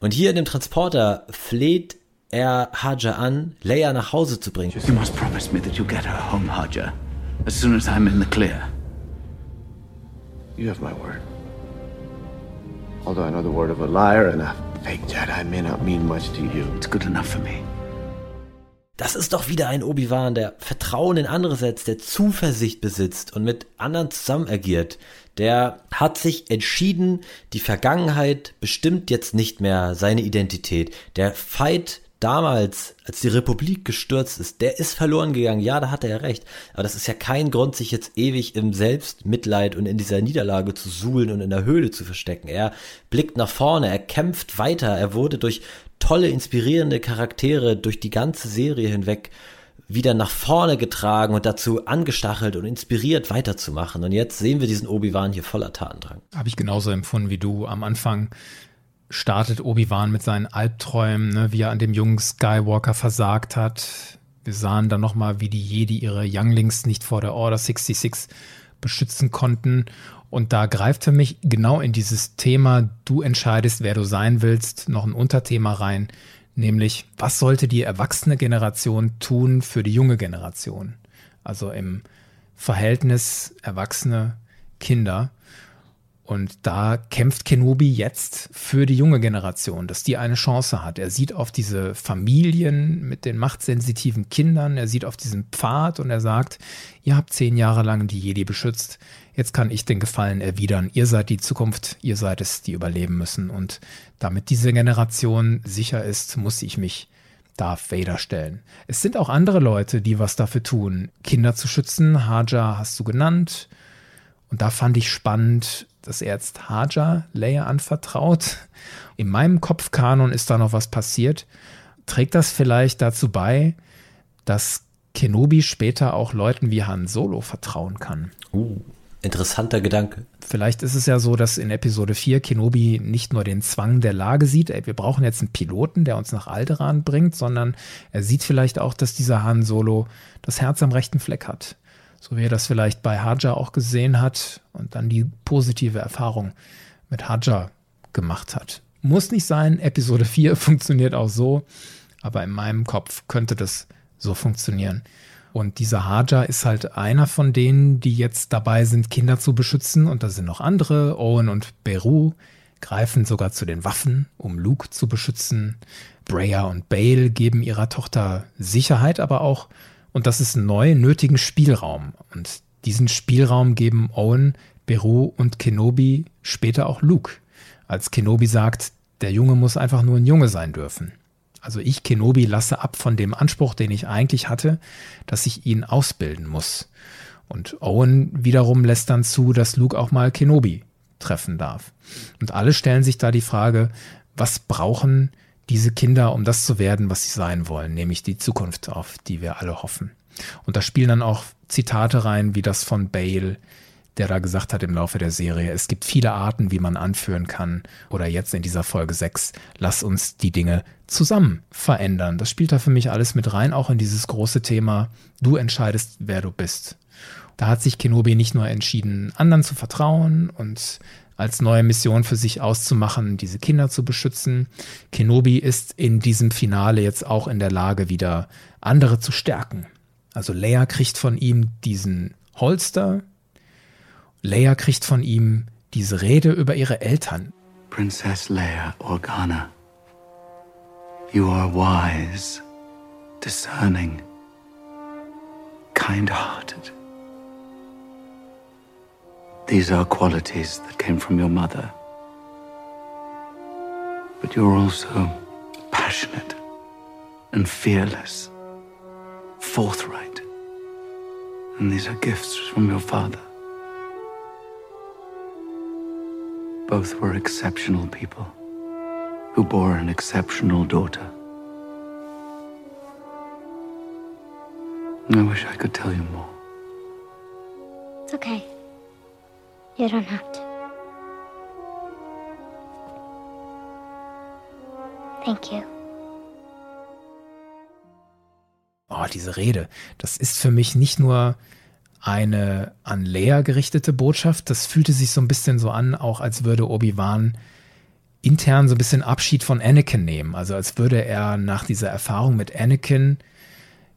Und hier in dem Transporter fleht er Hadja an, Leia nach Hause zu bringen. You must promise me that you get her home, Hadja, as soon as I'm in the clear. You have my word. Although I know the word of a liar and a fake Jedi may not mean much to you. It's good enough for me. Das ist doch wieder ein Obi-Wan, der Vertrauen in andere setzt, der Zuversicht besitzt und mit anderen zusammen agiert. Der hat sich entschieden, die Vergangenheit bestimmt jetzt nicht mehr seine Identität. Der Fight damals, als die Republik gestürzt ist, der ist verloren gegangen. Ja, da hat er recht. Aber das ist ja kein Grund, sich jetzt ewig im Selbstmitleid und in dieser Niederlage zu suhlen und in der Höhle zu verstecken. Er blickt nach vorne, er kämpft weiter. Er wurde durch tolle, inspirierende Charaktere durch die ganze Serie hinweg wieder nach vorne getragen und dazu angestachelt und inspiriert weiterzumachen. Und jetzt sehen wir diesen Obi-Wan hier voller Tatendrang. Habe ich genauso empfunden wie du. Am Anfang startet Obi-Wan mit seinen Albträumen, ne, wie er an dem jungen Skywalker versagt hat. Wir sahen dann nochmal, wie die Jedi ihre Younglings nicht vor der Order 66 beschützen konnten. Und da greift für mich genau in dieses Thema, du entscheidest, wer du sein willst, noch ein Unterthema rein, nämlich was sollte die erwachsene Generation tun für die junge Generation? Also im Verhältnis Erwachsene, Kinder. Und da kämpft Kenobi jetzt für die junge Generation, dass die eine Chance hat. Er sieht auf diese Familien mit den machtsensitiven Kindern, er sieht auf diesen Pfad und er sagt, ihr habt zehn Jahre lang die Jedi beschützt, jetzt kann ich den Gefallen erwidern. Ihr seid die Zukunft, ihr seid es, die überleben müssen. Und damit diese Generation sicher ist, muss ich mich Darth Vader stellen. Es sind auch andere Leute, die was dafür tun, Kinder zu schützen. Haja hast du genannt. Und da fand ich spannend, dass er jetzt Haja Leia anvertraut. In meinem Kopfkanon ist da noch was passiert. Trägt das vielleicht dazu bei, dass Kenobi später auch Leuten wie Han Solo vertrauen kann? Uh, interessanter Gedanke. Vielleicht ist es ja so, dass in Episode 4 Kenobi nicht nur den Zwang der Lage sieht, ey, wir brauchen jetzt einen Piloten, der uns nach Alderaan bringt, sondern er sieht vielleicht auch, dass dieser Han Solo das Herz am rechten Fleck hat so wie er das vielleicht bei Haja auch gesehen hat und dann die positive Erfahrung mit Haja gemacht hat. Muss nicht sein, Episode 4 [LAUGHS] funktioniert auch so, aber in meinem Kopf könnte das so funktionieren. Und dieser Haja ist halt einer von denen, die jetzt dabei sind, Kinder zu beschützen. Und da sind noch andere. Owen und Beru greifen sogar zu den Waffen, um Luke zu beschützen. Breya und Bale geben ihrer Tochter Sicherheit, aber auch und das ist neu, nötigen Spielraum. Und diesen Spielraum geben Owen, Beru und Kenobi später auch Luke. Als Kenobi sagt, der Junge muss einfach nur ein Junge sein dürfen. Also ich, Kenobi, lasse ab von dem Anspruch, den ich eigentlich hatte, dass ich ihn ausbilden muss. Und Owen wiederum lässt dann zu, dass Luke auch mal Kenobi treffen darf. Und alle stellen sich da die Frage, was brauchen diese Kinder, um das zu werden, was sie sein wollen, nämlich die Zukunft, auf die wir alle hoffen. Und da spielen dann auch Zitate rein, wie das von Bale, der da gesagt hat im Laufe der Serie, es gibt viele Arten, wie man anführen kann. Oder jetzt in dieser Folge 6, lass uns die Dinge zusammen verändern. Das spielt da für mich alles mit rein, auch in dieses große Thema, du entscheidest, wer du bist. Da hat sich Kenobi nicht nur entschieden, anderen zu vertrauen und als neue Mission für sich auszumachen, diese Kinder zu beschützen. Kenobi ist in diesem Finale jetzt auch in der Lage, wieder andere zu stärken. Also Leia kriegt von ihm diesen Holster. Leia kriegt von ihm diese Rede über ihre Eltern. Princess Leia Organa, you are wise, discerning, kind-hearted. These are qualities that came from your mother. But you're also passionate and fearless, forthright. And these are gifts from your father. Both were exceptional people who bore an exceptional daughter. I wish I could tell you more. It's okay. Don't have to. Thank you. Oh, diese Rede. Das ist für mich nicht nur eine an Leia gerichtete Botschaft. Das fühlte sich so ein bisschen so an, auch als würde Obi-Wan intern so ein bisschen Abschied von Anakin nehmen. Also als würde er nach dieser Erfahrung mit Anakin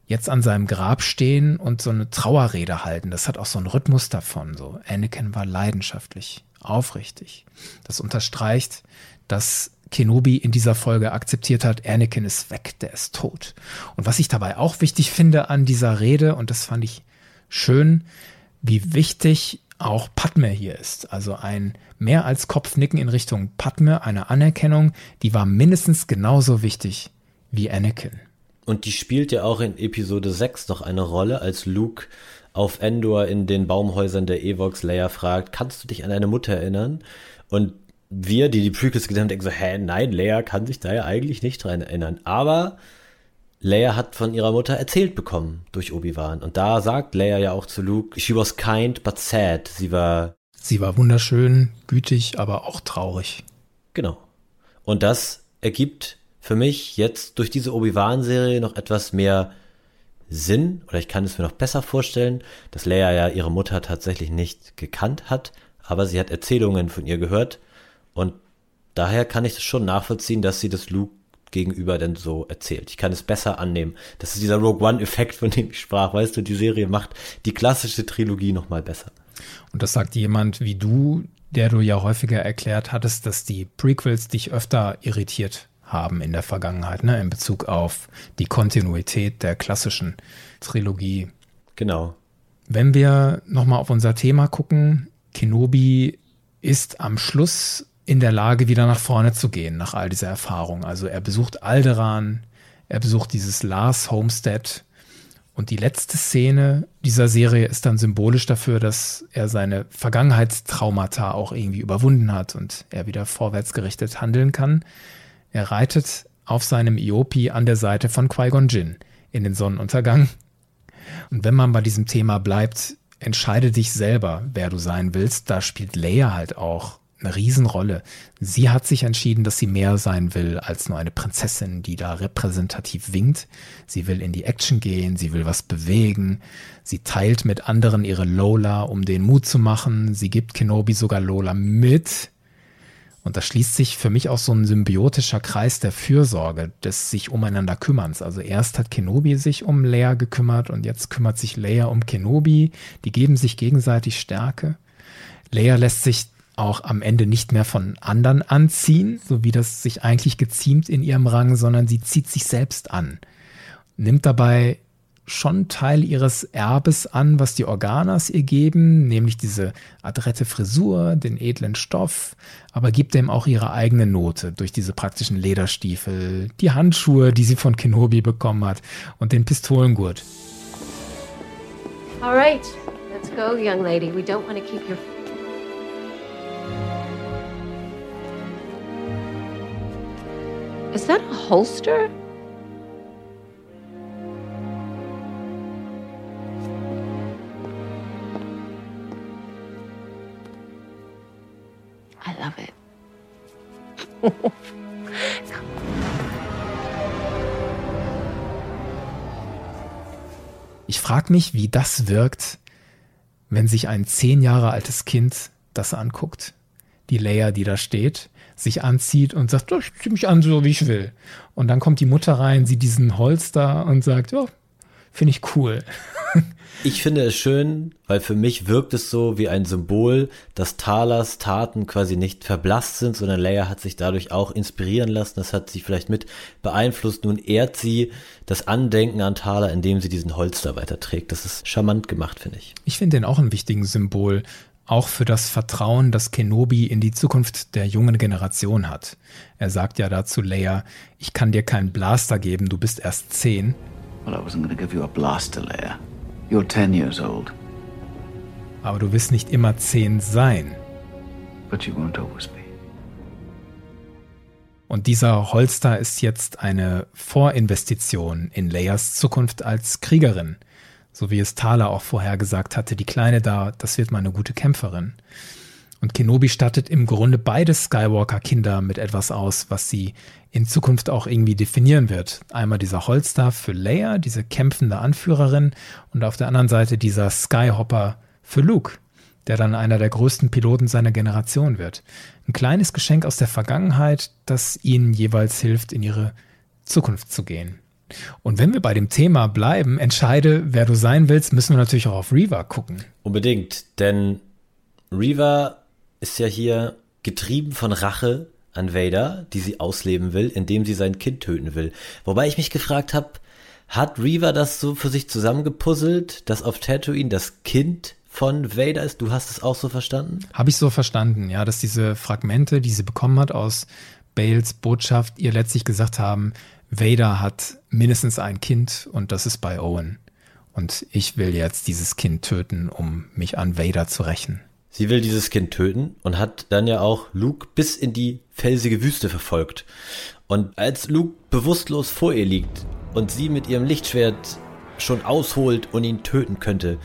jetzt an seinem Grab stehen und so eine Trauerrede halten. Das hat auch so einen Rhythmus davon. So Anakin war leidenschaftlich, aufrichtig. Das unterstreicht, dass Kenobi in dieser Folge akzeptiert hat, Anakin ist weg, der ist tot. Und was ich dabei auch wichtig finde an dieser Rede, und das fand ich schön, wie wichtig auch Padme hier ist. Also ein mehr als Kopfnicken in Richtung Padme, eine Anerkennung, die war mindestens genauso wichtig wie Anakin. Und die spielt ja auch in Episode 6 noch eine Rolle, als Luke auf Endor in den Baumhäusern der Evox Leia fragt, kannst du dich an deine Mutter erinnern? Und wir, die die Prequels gesehen haben, denken so, hä, nein, Leia kann sich da ja eigentlich nicht dran erinnern. Aber Leia hat von ihrer Mutter erzählt bekommen durch Obi-Wan. Und da sagt Leia ja auch zu Luke, she was kind but sad. Sie war... Sie war wunderschön, gütig, aber auch traurig. Genau. Und das ergibt für mich jetzt durch diese Obi-Wan-Serie noch etwas mehr Sinn, oder ich kann es mir noch besser vorstellen, dass Leia ja ihre Mutter tatsächlich nicht gekannt hat, aber sie hat Erzählungen von ihr gehört und daher kann ich es schon nachvollziehen, dass sie das Luke gegenüber denn so erzählt. Ich kann es besser annehmen. Das ist dieser Rogue One-Effekt, von dem ich sprach. Weißt du, die Serie macht die klassische Trilogie nochmal besser. Und das sagt jemand wie du, der du ja häufiger erklärt hattest, dass die Prequels dich öfter irritiert haben in der Vergangenheit, ne, in Bezug auf die Kontinuität der klassischen Trilogie. Genau. Wenn wir nochmal auf unser Thema gucken, Kenobi ist am Schluss in der Lage, wieder nach vorne zu gehen nach all dieser Erfahrung. Also er besucht Alderan, er besucht dieses Lars Homestead und die letzte Szene dieser Serie ist dann symbolisch dafür, dass er seine Vergangenheitstraumata auch irgendwie überwunden hat und er wieder vorwärtsgerichtet handeln kann. Er reitet auf seinem Iopi an der Seite von Qui-Gon Jinn in den Sonnenuntergang. Und wenn man bei diesem Thema bleibt, entscheide dich selber, wer du sein willst. Da spielt Leia halt auch eine Riesenrolle. Sie hat sich entschieden, dass sie mehr sein will als nur eine Prinzessin, die da repräsentativ winkt. Sie will in die Action gehen, sie will was bewegen. Sie teilt mit anderen ihre Lola, um den Mut zu machen. Sie gibt Kenobi sogar Lola mit. Und da schließt sich für mich auch so ein symbiotischer Kreis der Fürsorge, des sich umeinander kümmerns. Also erst hat Kenobi sich um Leia gekümmert und jetzt kümmert sich Leia um Kenobi. Die geben sich gegenseitig Stärke. Leia lässt sich auch am Ende nicht mehr von anderen anziehen, so wie das sich eigentlich geziemt in ihrem Rang, sondern sie zieht sich selbst an. Nimmt dabei schon Teil ihres Erbes an, was die Organas ihr geben, nämlich diese adrette Frisur, den edlen Stoff, aber gibt dem auch ihre eigene Note durch diese praktischen Lederstiefel, die Handschuhe, die sie von Kenobi bekommen hat und den Pistolengurt. All right, let's go, young lady. We don't want to keep your Is that a holster? I love it. Ich frage mich, wie das wirkt, wenn sich ein zehn Jahre altes Kind das anguckt. Die Leia, die da steht sich anzieht und sagt, ich ziehe mich an, so wie ich will. Und dann kommt die Mutter rein, sieht diesen Holster und sagt, ja, finde ich cool. Ich finde es schön, weil für mich wirkt es so wie ein Symbol, dass Talas Taten quasi nicht verblasst sind, sondern Leia hat sich dadurch auch inspirieren lassen. Das hat sie vielleicht mit beeinflusst. Nun ehrt sie das Andenken an Tala, indem sie diesen Holster weiterträgt. Das ist charmant gemacht, finde ich. Ich finde den auch ein wichtigen Symbol auch für das Vertrauen, das Kenobi in die Zukunft der jungen Generation hat. Er sagt ja dazu Leia, ich kann dir keinen Blaster geben, du bist erst zehn. Well, I wasn't gonna give you a blaster, Leia. You're ten years old. Aber du wirst nicht immer zehn sein. But you won't always be. Und dieser Holster ist jetzt eine Vorinvestition in Leias Zukunft als Kriegerin so wie es Thaler auch vorher gesagt hatte, die Kleine da, das wird mal eine gute Kämpferin. Und Kenobi stattet im Grunde beide Skywalker-Kinder mit etwas aus, was sie in Zukunft auch irgendwie definieren wird. Einmal dieser Holster für Leia, diese kämpfende Anführerin, und auf der anderen Seite dieser Skyhopper für Luke, der dann einer der größten Piloten seiner Generation wird. Ein kleines Geschenk aus der Vergangenheit, das ihnen jeweils hilft, in ihre Zukunft zu gehen. Und wenn wir bei dem Thema bleiben, entscheide, wer du sein willst, müssen wir natürlich auch auf Reva gucken. Unbedingt, denn Reva ist ja hier getrieben von Rache an Vader, die sie ausleben will, indem sie sein Kind töten will. Wobei ich mich gefragt habe, hat Reva das so für sich zusammengepuzzelt, dass auf Tatooine das Kind von Vader ist? Du hast es auch so verstanden? Habe ich so verstanden, ja, dass diese Fragmente, die sie bekommen hat aus Bales Botschaft, ihr letztlich gesagt haben, Vader hat mindestens ein Kind und das ist bei Owen. Und ich will jetzt dieses Kind töten, um mich an Vader zu rächen. Sie will dieses Kind töten und hat dann ja auch Luke bis in die felsige Wüste verfolgt. Und als Luke bewusstlos vor ihr liegt und sie mit ihrem Lichtschwert schon ausholt und ihn töten könnte,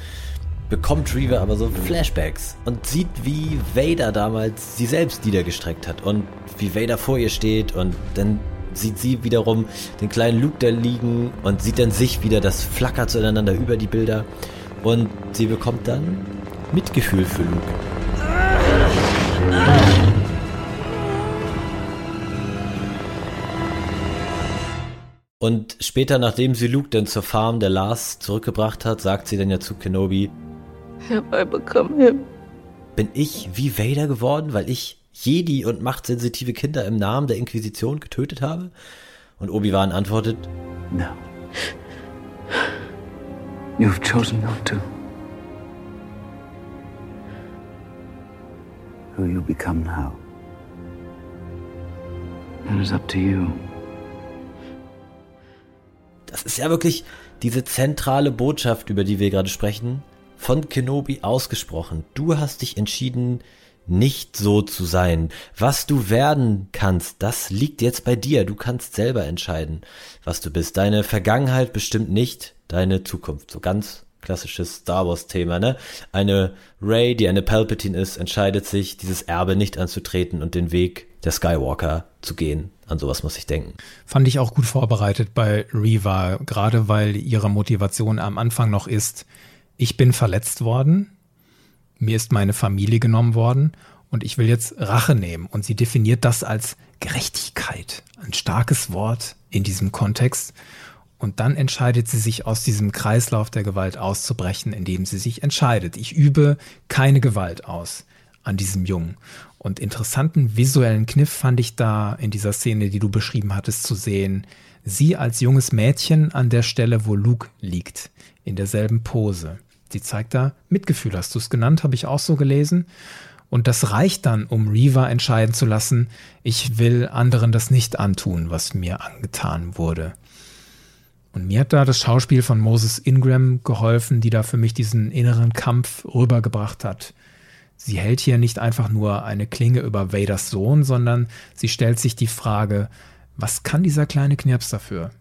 bekommt Reaver aber so Flashbacks und sieht, wie Vader damals sie selbst niedergestreckt hat und wie Vader vor ihr steht und dann sieht sie wiederum den kleinen Luke da liegen und sieht dann sich wieder, das flackert zueinander über die Bilder und sie bekommt dann Mitgefühl für Luke. Und später, nachdem sie Luke dann zur Farm der Lars zurückgebracht hat, sagt sie dann ja zu Kenobi, Have I become him? bin ich wie Vader geworden, weil ich Jedi und machtsensitive Kinder im Namen der Inquisition getötet habe? Und Obi-Wan antwortet, No. You've chosen not to. Who you become now. It is up to you. das ist ja wirklich diese zentrale Botschaft, über die wir gerade sprechen, von Kenobi ausgesprochen. Du hast dich entschieden, nicht so zu sein. Was du werden kannst, das liegt jetzt bei dir. Du kannst selber entscheiden, was du bist. Deine Vergangenheit bestimmt nicht deine Zukunft. So ganz klassisches Star Wars Thema, ne? Eine Ray, die eine Palpatine ist, entscheidet sich, dieses Erbe nicht anzutreten und den Weg der Skywalker zu gehen. An sowas muss ich denken. Fand ich auch gut vorbereitet bei Reva, gerade weil ihre Motivation am Anfang noch ist, ich bin verletzt worden, mir ist meine Familie genommen worden und ich will jetzt Rache nehmen. Und sie definiert das als Gerechtigkeit. Ein starkes Wort in diesem Kontext. Und dann entscheidet sie sich aus diesem Kreislauf der Gewalt auszubrechen, indem sie sich entscheidet. Ich übe keine Gewalt aus an diesem Jungen. Und interessanten visuellen Kniff fand ich da in dieser Szene, die du beschrieben hattest, zu sehen. Sie als junges Mädchen an der Stelle, wo Luke liegt, in derselben Pose. Sie zeigt da Mitgefühl, hast du es genannt, habe ich auch so gelesen. Und das reicht dann, um Reva entscheiden zu lassen, ich will anderen das nicht antun, was mir angetan wurde. Und mir hat da das Schauspiel von Moses Ingram geholfen, die da für mich diesen inneren Kampf rübergebracht hat. Sie hält hier nicht einfach nur eine Klinge über Vaders Sohn, sondern sie stellt sich die Frage, was kann dieser kleine Knirps dafür?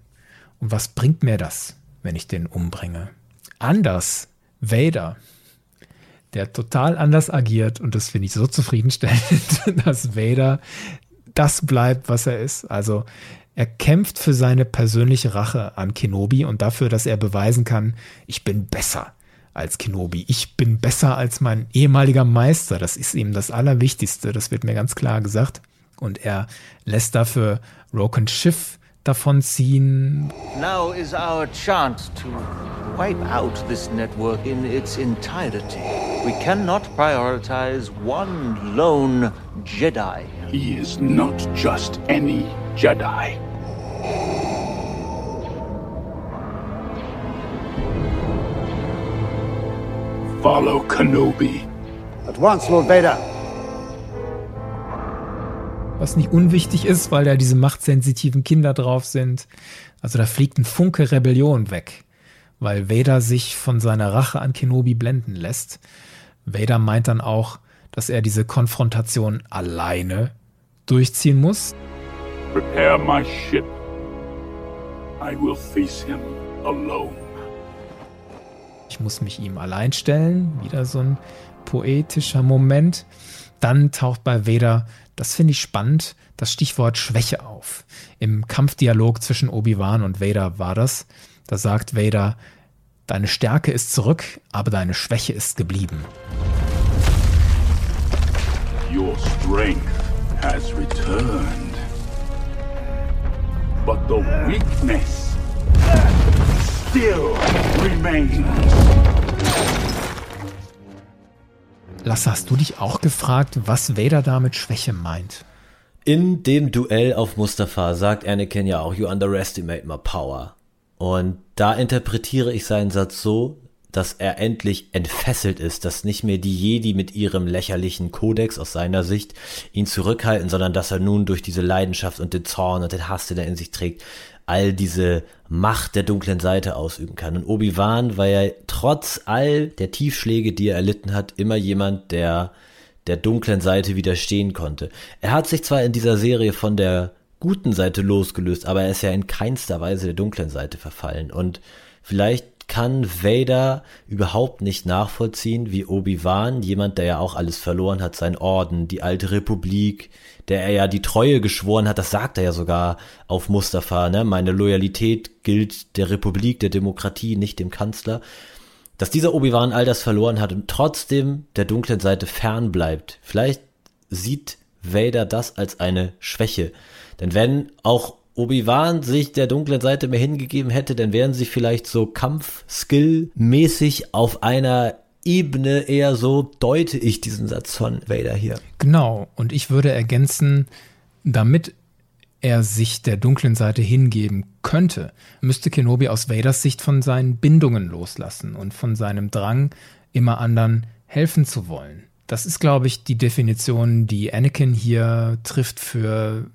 Und was bringt mir das, wenn ich den umbringe? Anders, Vader, der total anders agiert und das finde ich so zufriedenstellend, [LAUGHS] dass Vader das bleibt, was er ist. Also er kämpft für seine persönliche Rache an Kenobi und dafür, dass er beweisen kann, ich bin besser als Kenobi. Ich bin besser als mein ehemaliger Meister. Das ist ihm das Allerwichtigste. Das wird mir ganz klar gesagt. Und er lässt dafür Roken Schiff davonziehen. Now is our chance to wipe out this network in its entirety. We cannot prioritize one lone Jedi. He is not just any Jedi. Follow Kenobi. At once, Lord Vader. Was nicht unwichtig ist, weil da diese machtsensitiven Kinder drauf sind. Also da fliegt ein Funke Rebellion weg, weil Vader sich von seiner Rache an Kenobi blenden lässt. Vader meint dann auch, dass er diese Konfrontation alleine durchziehen muss. Prepare my ship. I will face him alone. Ich muss mich ihm allein stellen. Wieder so ein poetischer Moment. Dann taucht bei Vader, das finde ich spannend, das Stichwort Schwäche auf. Im Kampfdialog zwischen Obi-Wan und Vader war das. Da sagt Vader, deine Stärke ist zurück, aber deine Schwäche ist geblieben. Your strength has returned. But the weakness still remains. Lasse, hast du dich auch gefragt, was Vader da mit Schwäche meint? In dem Duell auf Mustafa sagt Anakin ja auch, you underestimate my power. Und da interpretiere ich seinen Satz so, dass er endlich entfesselt ist, dass nicht mehr die Jedi mit ihrem lächerlichen Kodex aus seiner Sicht ihn zurückhalten, sondern dass er nun durch diese Leidenschaft und den Zorn und den Hass, den er in sich trägt, all diese Macht der dunklen Seite ausüben kann. Und Obi-Wan war ja trotz all der Tiefschläge, die er erlitten hat, immer jemand, der der dunklen Seite widerstehen konnte. Er hat sich zwar in dieser Serie von der guten Seite losgelöst, aber er ist ja in keinster Weise der dunklen Seite verfallen. Und vielleicht kann Vader überhaupt nicht nachvollziehen, wie Obi-Wan, jemand, der ja auch alles verloren hat, sein Orden, die alte Republik, der er ja die Treue geschworen hat, das sagt er ja sogar auf Mustafa, ne? Meine Loyalität gilt der Republik, der Demokratie, nicht dem Kanzler. Dass dieser Obi-Wan all das verloren hat und trotzdem der dunklen Seite fern bleibt. Vielleicht sieht Vader das als eine Schwäche. Denn wenn auch Obi-Wan sich der dunklen Seite mehr hingegeben hätte, dann wären sie vielleicht so Kampf-Skill-mäßig auf einer Ebene eher so deute ich diesen Satz von Vader hier. Genau, und ich würde ergänzen, damit er sich der dunklen Seite hingeben könnte, müsste Kenobi aus Vaders Sicht von seinen Bindungen loslassen und von seinem Drang, immer anderen helfen zu wollen. Das ist, glaube ich, die Definition, die Anakin hier trifft für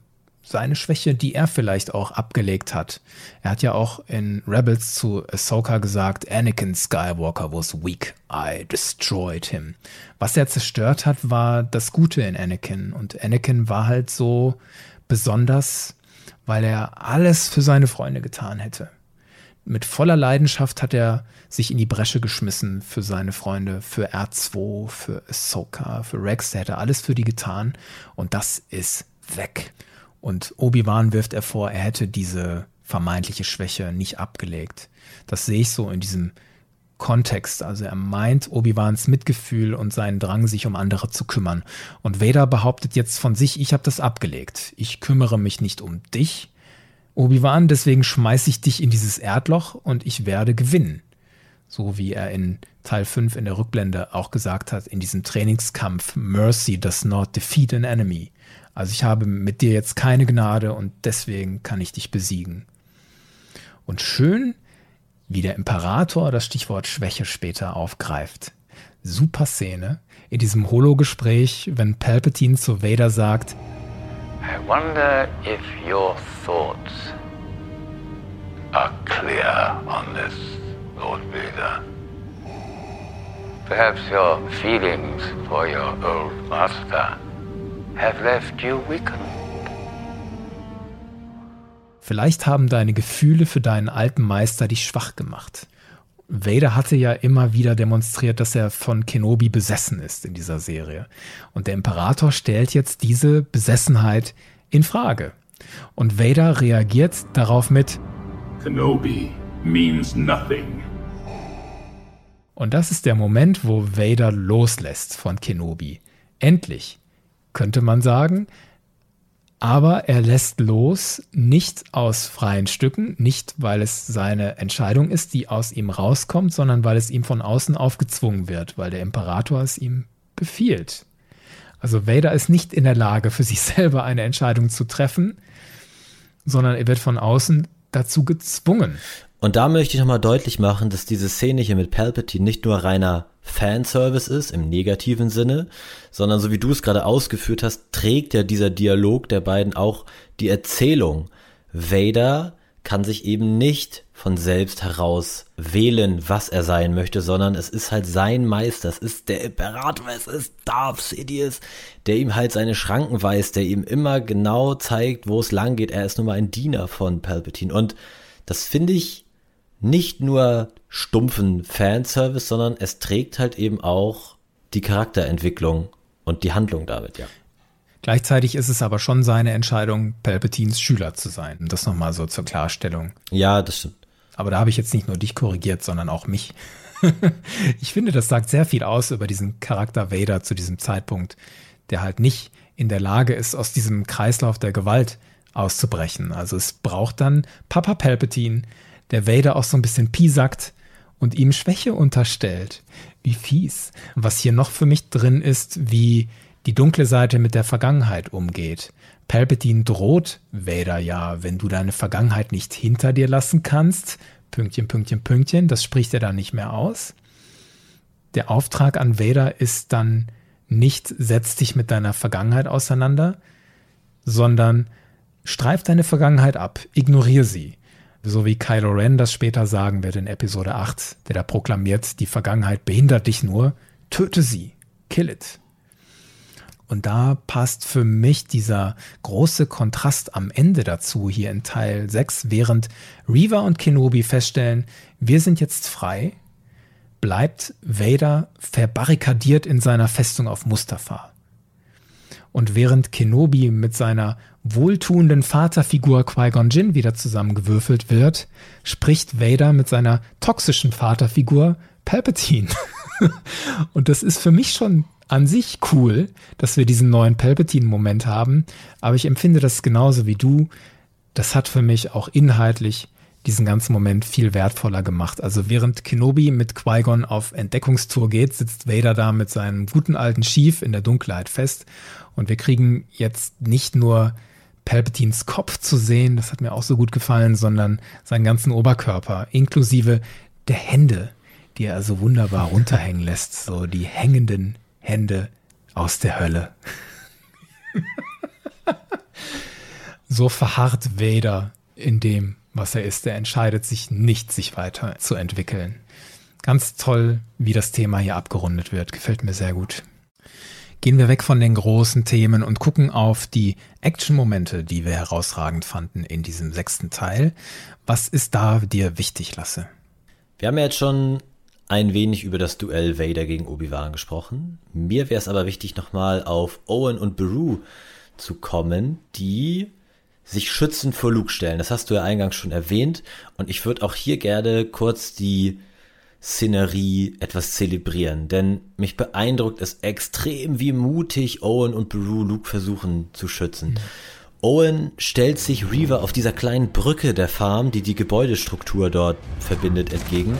seine Schwäche, die er vielleicht auch abgelegt hat. Er hat ja auch in Rebels zu Ahsoka gesagt, Anakin Skywalker was weak, I destroyed him. Was er zerstört hat, war das Gute in Anakin und Anakin war halt so besonders, weil er alles für seine Freunde getan hätte. Mit voller Leidenschaft hat er sich in die Bresche geschmissen für seine Freunde, für R2, für Ahsoka, für Rex. Er hätte alles für die getan und das ist weg. Und Obi-Wan wirft er vor, er hätte diese vermeintliche Schwäche nicht abgelegt. Das sehe ich so in diesem Kontext. Also er meint Obi-Wans Mitgefühl und seinen Drang, sich um andere zu kümmern. Und Vader behauptet jetzt von sich, ich habe das abgelegt. Ich kümmere mich nicht um dich, Obi-Wan, deswegen schmeiße ich dich in dieses Erdloch und ich werde gewinnen. So wie er in Teil 5 in der Rückblende auch gesagt hat, in diesem Trainingskampf, Mercy does not defeat an enemy. Also ich habe mit dir jetzt keine Gnade und deswegen kann ich dich besiegen. Und schön, wie der Imperator das Stichwort Schwäche später aufgreift. Super Szene in diesem Holo-Gespräch, wenn Palpatine zu Vader sagt, I wonder if your thoughts are clear on this, Lord Vader. Perhaps your feelings for your old master have left you weakened. Vielleicht haben deine Gefühle für deinen alten Meister dich schwach gemacht. Vader hatte ja immer wieder demonstriert, dass er von Kenobi besessen ist in dieser Serie. Und der Imperator stellt jetzt diese Besessenheit in Frage. Und Vader reagiert darauf mit Kenobi means nothing. Und das ist der Moment, wo Vader loslässt von Kenobi. Endlich könnte man sagen. Aber er lässt los, nicht aus freien Stücken, nicht weil es seine Entscheidung ist, die aus ihm rauskommt, sondern weil es ihm von außen aufgezwungen wird, weil der Imperator es ihm befiehlt. Also Vader ist nicht in der Lage, für sich [LAUGHS] selber eine Entscheidung zu treffen, sondern er wird von außen dazu gezwungen. Und da möchte ich nochmal deutlich machen, dass diese Szene hier mit Palpatine nicht nur reiner Fanservice ist, im negativen Sinne, sondern so wie du es gerade ausgeführt hast, trägt ja dieser Dialog der beiden auch die Erzählung. Vader kann sich eben nicht von selbst heraus wählen, was er sein möchte, sondern es ist halt sein Meister, es ist der Imperator, es ist Darth Sidious, der ihm halt seine Schranken weist, der ihm immer genau zeigt, wo es lang geht. Er ist nun mal ein Diener von Palpatine und das finde ich nicht nur stumpfen Fanservice, sondern es trägt halt eben auch die Charakterentwicklung und die Handlung damit, ja. Gleichzeitig ist es aber schon seine Entscheidung, Palpatines Schüler zu sein. Das nochmal so zur Klarstellung. Ja, das stimmt. Aber da habe ich jetzt nicht nur dich korrigiert, sondern auch mich. [LAUGHS] ich finde, das sagt sehr viel aus über diesen Charakter Vader zu diesem Zeitpunkt, der halt nicht in der Lage ist, aus diesem Kreislauf der Gewalt auszubrechen. Also es braucht dann Papa Palpatine, der Vader auch so ein bisschen piesackt und ihm Schwäche unterstellt. Wie fies. Was hier noch für mich drin ist, wie die dunkle Seite mit der Vergangenheit umgeht. Palpatine droht Vader ja, wenn du deine Vergangenheit nicht hinter dir lassen kannst. Pünktchen, Pünktchen, Pünktchen. Das spricht er dann nicht mehr aus. Der Auftrag an Vader ist dann nicht, setz dich mit deiner Vergangenheit auseinander, sondern streif deine Vergangenheit ab, ignoriere sie so wie Kylo Ren das später sagen wird in Episode 8, der da proklamiert, die Vergangenheit behindert dich nur, töte sie, kill it. Und da passt für mich dieser große Kontrast am Ende dazu, hier in Teil 6, während Reva und Kenobi feststellen, wir sind jetzt frei, bleibt Vader verbarrikadiert in seiner Festung auf Mustafa. Und während Kenobi mit seiner wohltuenden Vaterfigur Qui-Gon Jinn wieder zusammengewürfelt wird, spricht Vader mit seiner toxischen Vaterfigur Palpatine. [LAUGHS] und das ist für mich schon an sich cool, dass wir diesen neuen Palpatine-Moment haben, aber ich empfinde das genauso wie du das hat für mich auch inhaltlich diesen ganzen Moment viel wertvoller gemacht. Also während Kenobi mit Qui-Gon auf Entdeckungstour geht, sitzt Vader da mit seinem guten alten Schief in der Dunkelheit fest. Und wir kriegen jetzt nicht nur Palpatines Kopf zu sehen, das hat mir auch so gut gefallen, sondern seinen ganzen Oberkörper, inklusive der Hände, die er so wunderbar runterhängen lässt. So die hängenden Hände aus der Hölle. [LAUGHS] so verharrt Vader in dem, was er ist. Er entscheidet sich nicht, sich weiter zu entwickeln. Ganz toll, wie das Thema hier abgerundet wird. Gefällt mir sehr gut. Gehen wir weg von den großen Themen und gucken auf die Action-Momente, die wir herausragend fanden in diesem sechsten Teil. Was ist da dir wichtig, Lasse? Wir haben ja jetzt schon ein wenig über das Duell Vader gegen Obi-Wan gesprochen. Mir wäre es aber wichtig, nochmal auf Owen und Beru zu kommen, die sich schützend vor Luke stellen. Das hast du ja eingangs schon erwähnt. Und ich würde auch hier gerne kurz die Szenerie etwas zelebrieren, denn mich beeindruckt es extrem, wie mutig Owen und Beru Luke versuchen zu schützen. Mhm. Owen stellt sich Reaver auf dieser kleinen Brücke der Farm, die die Gebäudestruktur dort verbindet, entgegen.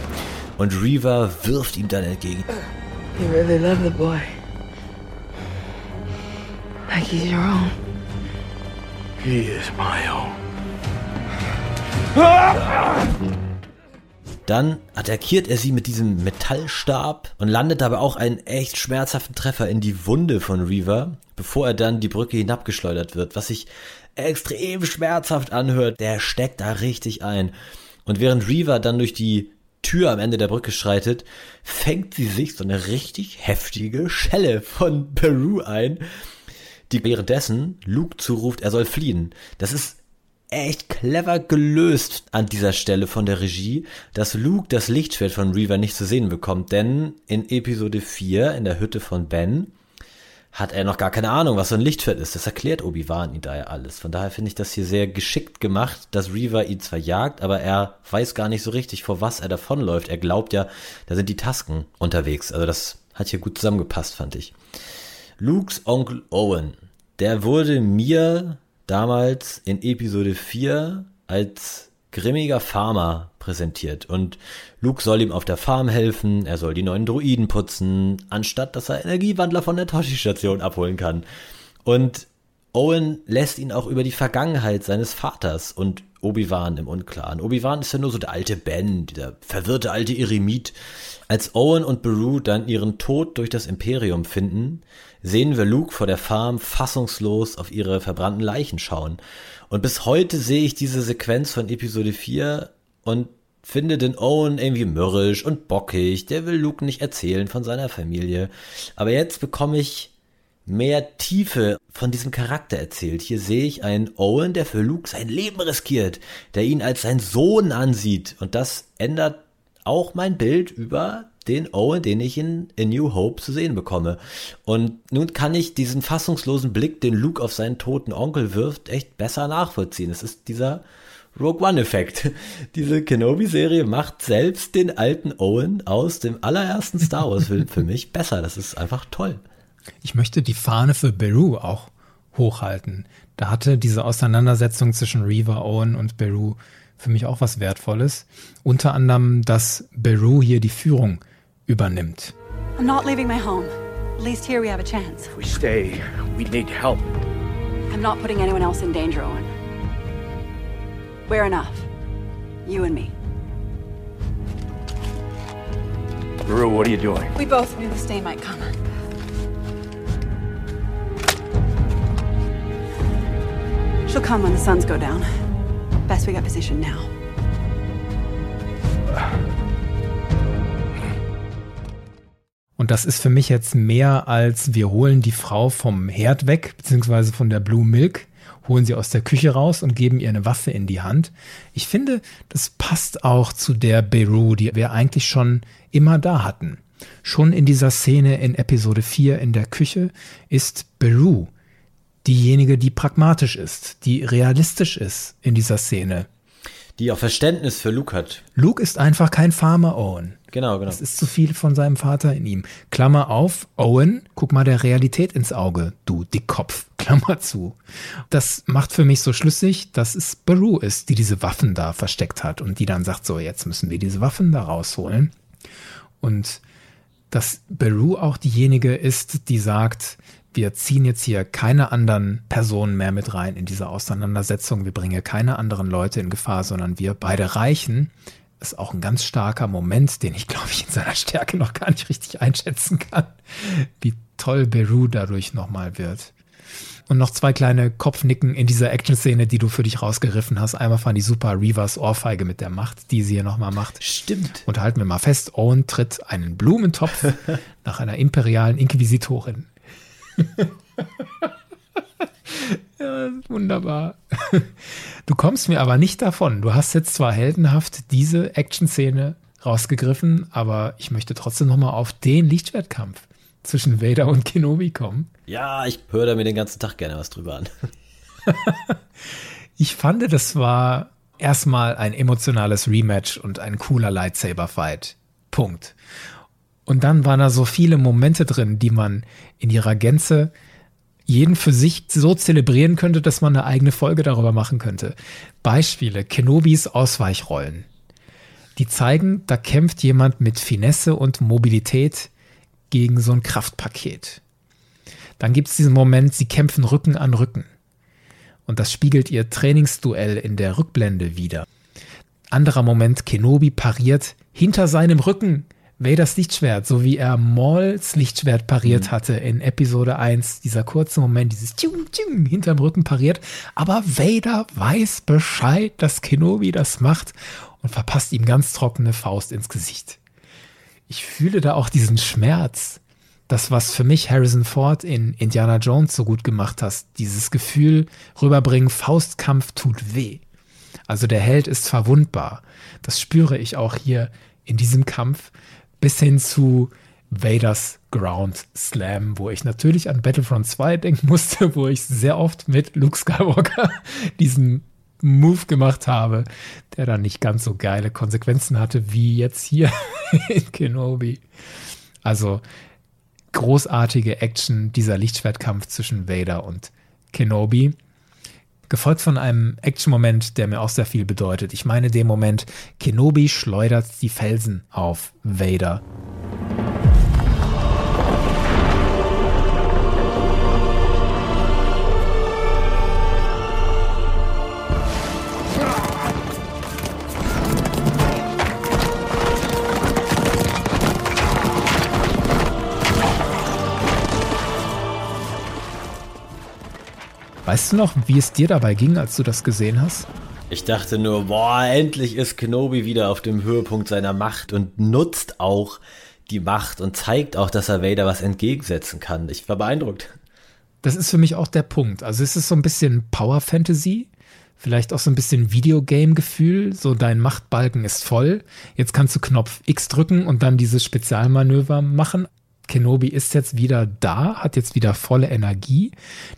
Und Reaver wirft ihm dann entgegen. You really love the boy. Like he's your own. He is my own. Dann attackiert er sie mit diesem Metallstab und landet dabei auch einen echt schmerzhaften Treffer in die Wunde von Reaver, bevor er dann die Brücke hinabgeschleudert wird, was sich extrem schmerzhaft anhört. Der steckt da richtig ein. Und während Reaver dann durch die Tür am Ende der Brücke schreitet, fängt sie sich so eine richtig heftige Schelle von Peru ein, die währenddessen Luke zuruft, er soll fliehen. Das ist echt clever gelöst an dieser Stelle von der Regie, dass Luke das Lichtschwert von Reaver nicht zu sehen bekommt, denn in Episode 4 in der Hütte von Ben hat er noch gar keine Ahnung, was so ein Lichtschwert ist. Das erklärt Obi-Wan ihm da ja alles. Von daher finde ich das hier sehr geschickt gemacht, dass Reaver ihn zwar jagt, aber er weiß gar nicht so richtig, vor was er davonläuft. Er glaubt ja, da sind die Tasken unterwegs. Also das hat hier gut zusammengepasst, fand ich. Lukes Onkel Owen, der wurde mir damals in Episode 4 als grimmiger Farmer präsentiert und Luke soll ihm auf der Farm helfen, er soll die neuen Druiden putzen, anstatt dass er Energiewandler von der Toshi-Station abholen kann. Und Owen lässt ihn auch über die Vergangenheit seines Vaters und Obi-Wan im Unklaren. Obi-Wan ist ja nur so der alte Ben, dieser verwirrte alte Eremit. Als Owen und Beru dann ihren Tod durch das Imperium finden, sehen wir Luke vor der Farm fassungslos auf ihre verbrannten Leichen schauen. Und bis heute sehe ich diese Sequenz von Episode 4 und finde den Owen irgendwie mürrisch und bockig. Der will Luke nicht erzählen von seiner Familie. Aber jetzt bekomme ich mehr Tiefe von diesem Charakter erzählt. Hier sehe ich einen Owen, der für Luke sein Leben riskiert, der ihn als sein Sohn ansieht. Und das ändert auch mein Bild über den Owen, den ich in, in New Hope zu sehen bekomme. Und nun kann ich diesen fassungslosen Blick, den Luke auf seinen toten Onkel wirft, echt besser nachvollziehen. Es ist dieser Rogue One-Effekt. [LAUGHS] Diese Kenobi-Serie macht selbst den alten Owen aus dem allerersten Star Wars-Film für mich besser. Das ist einfach toll. Ich möchte die Fahne für Beru auch hochhalten. Da hatte diese Auseinandersetzung zwischen Reaver, Owen und Beru für mich auch was Wertvolles. Unter anderem, dass Beru hier die Führung übernimmt. I'm not leaving my home. At least here we have a chance. If we stay, we need help. I'm not putting anyone else in danger, Owen. We're enough. You and me. Rue, what are you doing? We both knew the stain might come. She'll come when the suns go down. Best we get positioned now. Das ist für mich jetzt mehr als wir holen die Frau vom Herd weg, beziehungsweise von der Blue Milk, holen sie aus der Küche raus und geben ihr eine Waffe in die Hand. Ich finde, das passt auch zu der Beru, die wir eigentlich schon immer da hatten. Schon in dieser Szene in Episode 4 in der Küche ist Beru diejenige, die pragmatisch ist, die realistisch ist in dieser Szene. Die auch Verständnis für Luke hat. Luke ist einfach kein Farmer Owen. Genau, genau. Es ist zu viel von seinem Vater in ihm. Klammer auf, Owen, guck mal der Realität ins Auge, du Dickkopf. [LAUGHS] Klammer zu. Das macht für mich so schlüssig, dass es Baru ist, die diese Waffen da versteckt hat und die dann sagt, so, jetzt müssen wir diese Waffen da rausholen. Und dass Baru auch diejenige ist, die sagt, wir ziehen jetzt hier keine anderen Personen mehr mit rein in diese Auseinandersetzung. Wir bringen keine anderen Leute in Gefahr, sondern wir beide reichen. Ist auch ein ganz starker Moment, den ich, [LAUGHS] glaube ich, in seiner Stärke noch gar nicht richtig einschätzen kann, wie toll Beru dadurch nochmal wird. Und noch zwei kleine Kopfnicken in dieser Action-Szene, die du für dich rausgeriffen hast. Einmal fand die super Reavers Ohrfeige mit der Macht, die sie hier nochmal macht. Stimmt. Und halten wir mal fest, Owen tritt einen Blumentopf [LAUGHS] nach einer imperialen Inquisitorin. [LAUGHS] ja, wunderbar. [LAUGHS] Du kommst mir aber nicht davon. Du hast jetzt zwar heldenhaft diese Action-Szene rausgegriffen, aber ich möchte trotzdem nochmal auf den Lichtschwertkampf zwischen Vader und Kenobi kommen. Ja, ich höre da mir den ganzen Tag gerne was drüber an. [LAUGHS] ich fand, das war erstmal ein emotionales Rematch und ein cooler Lightsaber-Fight. Punkt. Und dann waren da so viele Momente drin, die man in ihrer Gänze jeden für sich so zelebrieren könnte, dass man eine eigene Folge darüber machen könnte. Beispiele, Kenobis Ausweichrollen. Die zeigen, da kämpft jemand mit Finesse und Mobilität gegen so ein Kraftpaket. Dann gibt es diesen Moment, sie kämpfen Rücken an Rücken. Und das spiegelt ihr Trainingsduell in der Rückblende wieder. Anderer Moment, Kenobi pariert hinter seinem Rücken Vaders Lichtschwert, so wie er Mauls Lichtschwert pariert mhm. hatte in Episode 1. Dieser kurze Moment, dieses Tschung, Tschung, hinterm Rücken pariert. Aber Vader weiß Bescheid, dass Kenobi das macht und verpasst ihm ganz trockene Faust ins Gesicht ich fühle da auch diesen Schmerz. Das, was für mich Harrison Ford in Indiana Jones so gut gemacht hat, dieses Gefühl rüberbringen, Faustkampf tut weh. Also der Held ist verwundbar. Das spüre ich auch hier in diesem Kampf bis hin zu Vaders Ground Slam, wo ich natürlich an Battlefront 2 [LAUGHS] denken musste, wo ich sehr oft mit Luke Skywalker [LAUGHS] diesen Move gemacht habe, der dann nicht ganz so geile Konsequenzen hatte wie jetzt hier [LAUGHS] in Kenobi. Also großartige Action, dieser Lichtschwertkampf zwischen Vader und Kenobi. Gefolgt von einem Action-Moment, der mir auch sehr viel bedeutet. Ich meine den Moment, Kenobi schleudert die Felsen auf Vader. Weißt du noch, wie es dir dabei ging, als du das gesehen hast? Ich dachte nur, boah, endlich ist Kenobi wieder auf dem Höhepunkt seiner Macht und nutzt auch die Macht und zeigt auch, dass er Vader was entgegensetzen kann. Ich war beeindruckt. Das ist für mich auch der Punkt. Also es ist so ein bisschen Power Fantasy, vielleicht auch so ein bisschen Videogame-Gefühl. So dein Machtbalken ist voll. Jetzt kannst du Knopf X drücken und dann dieses Spezialmanöver machen. Kenobi ist jetzt wieder da, hat jetzt wieder volle Energie.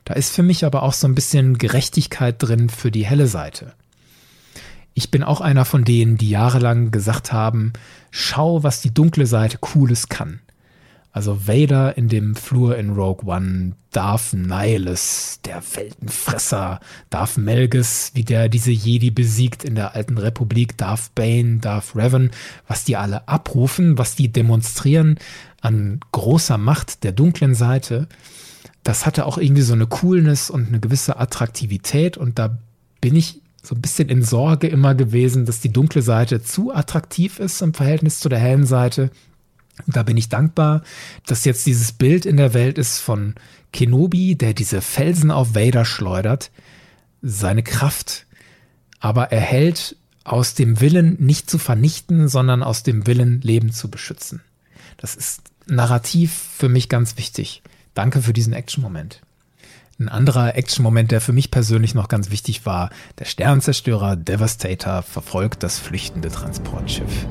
Da ist für mich aber auch so ein bisschen Gerechtigkeit drin für die helle Seite. Ich bin auch einer von denen, die jahrelang gesagt haben, schau, was die dunkle Seite Cooles kann. Also Vader in dem Flur in Rogue One, Darth Nihilus, der Weltenfresser, Darth Melges, wie der diese Jedi besiegt in der alten Republik, Darth Bane, Darth Revan, was die alle abrufen, was die demonstrieren an großer Macht der dunklen Seite, das hatte auch irgendwie so eine Coolness und eine gewisse Attraktivität und da bin ich so ein bisschen in Sorge immer gewesen, dass die dunkle Seite zu attraktiv ist im Verhältnis zu der hellen Seite da bin ich dankbar, dass jetzt dieses Bild in der Welt ist von Kenobi, der diese Felsen auf Vader schleudert, seine Kraft, aber er hält aus dem Willen nicht zu vernichten, sondern aus dem Willen Leben zu beschützen. Das ist narrativ für mich ganz wichtig. Danke für diesen Action-Moment. Ein anderer Action-Moment, der für mich persönlich noch ganz wichtig war, der Sternzerstörer Devastator verfolgt das flüchtende Transportschiff.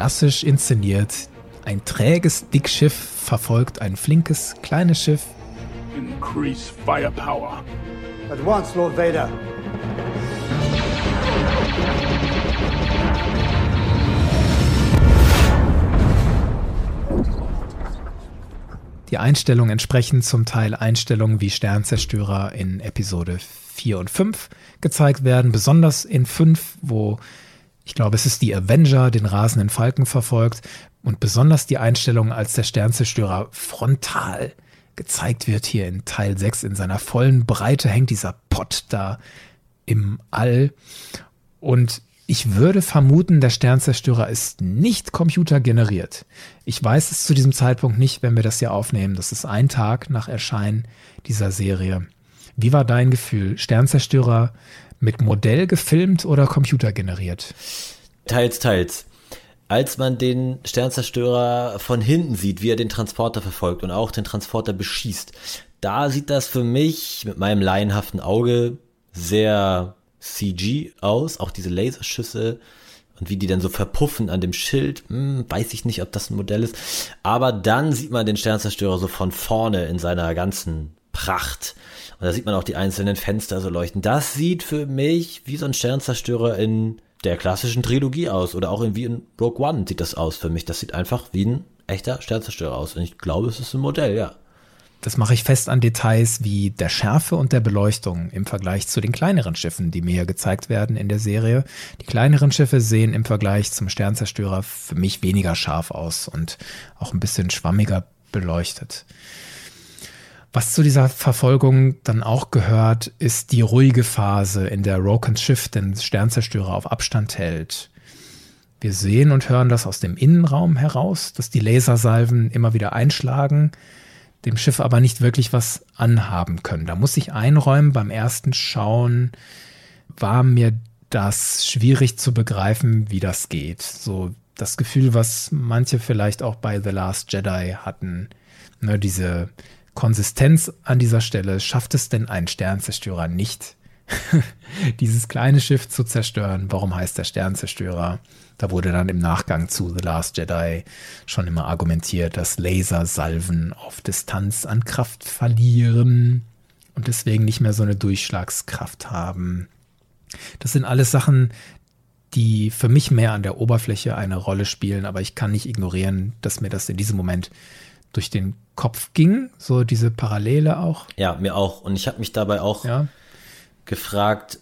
klassisch inszeniert. Ein träges Dickschiff verfolgt ein flinkes, kleines Schiff. Increase firepower. At once, Lord Vader. Die Einstellungen entsprechen zum Teil Einstellungen wie Sternzerstörer in Episode 4 und 5 gezeigt werden, besonders in 5, wo ich glaube, es ist die Avenger den rasenden Falken verfolgt und besonders die Einstellung, als der Sternzerstörer frontal gezeigt wird hier in Teil 6 in seiner vollen Breite hängt dieser Pott da im All und ich würde vermuten, der Sternzerstörer ist nicht computergeneriert. Ich weiß es zu diesem Zeitpunkt nicht, wenn wir das hier aufnehmen. Das ist ein Tag nach Erscheinen dieser Serie. Wie war dein Gefühl? Sternzerstörer mit Modell gefilmt oder computergeneriert? Teils, teils. Als man den Sternzerstörer von hinten sieht, wie er den Transporter verfolgt und auch den Transporter beschießt, da sieht das für mich mit meinem laienhaften Auge sehr CG aus, auch diese Laserschüsse und wie die dann so verpuffen an dem Schild, hm, weiß ich nicht, ob das ein Modell ist. Aber dann sieht man den Sternzerstörer so von vorne in seiner ganzen Pracht. Und da sieht man auch die einzelnen Fenster so leuchten. Das sieht für mich wie so ein Sternzerstörer in der klassischen Trilogie aus. Oder auch in, wie in Rogue One sieht das aus für mich. Das sieht einfach wie ein echter Sternzerstörer aus. Und ich glaube, es ist ein Modell, ja. Das mache ich fest an Details wie der Schärfe und der Beleuchtung im Vergleich zu den kleineren Schiffen, die mir hier gezeigt werden in der Serie. Die kleineren Schiffe sehen im Vergleich zum Sternzerstörer für mich weniger scharf aus und auch ein bisschen schwammiger beleuchtet. Was zu dieser Verfolgung dann auch gehört, ist die ruhige Phase, in der Rokans Schiff den Sternzerstörer auf Abstand hält. Wir sehen und hören das aus dem Innenraum heraus, dass die Lasersalven immer wieder einschlagen, dem Schiff aber nicht wirklich was anhaben können. Da muss ich einräumen, beim ersten Schauen war mir das schwierig zu begreifen, wie das geht. So das Gefühl, was manche vielleicht auch bei The Last Jedi hatten, ne, diese Konsistenz an dieser Stelle, schafft es denn ein Sternzerstörer nicht, [LAUGHS] dieses kleine Schiff zu zerstören? Warum heißt der Sternzerstörer? Da wurde dann im Nachgang zu The Last Jedi schon immer argumentiert, dass Lasersalven auf Distanz an Kraft verlieren und deswegen nicht mehr so eine Durchschlagskraft haben. Das sind alles Sachen, die für mich mehr an der Oberfläche eine Rolle spielen, aber ich kann nicht ignorieren, dass mir das in diesem Moment durch den Kopf ging, so diese Parallele auch. Ja, mir auch. Und ich habe mich dabei auch ja. gefragt,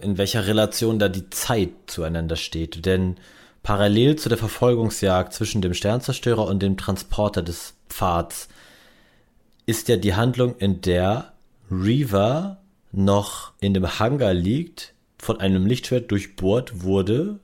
in welcher Relation da die Zeit zueinander steht. Denn parallel zu der Verfolgungsjagd zwischen dem Sternzerstörer und dem Transporter des Pfads ist ja die Handlung, in der Reaver noch in dem Hangar liegt, von einem Lichtschwert durchbohrt wurde,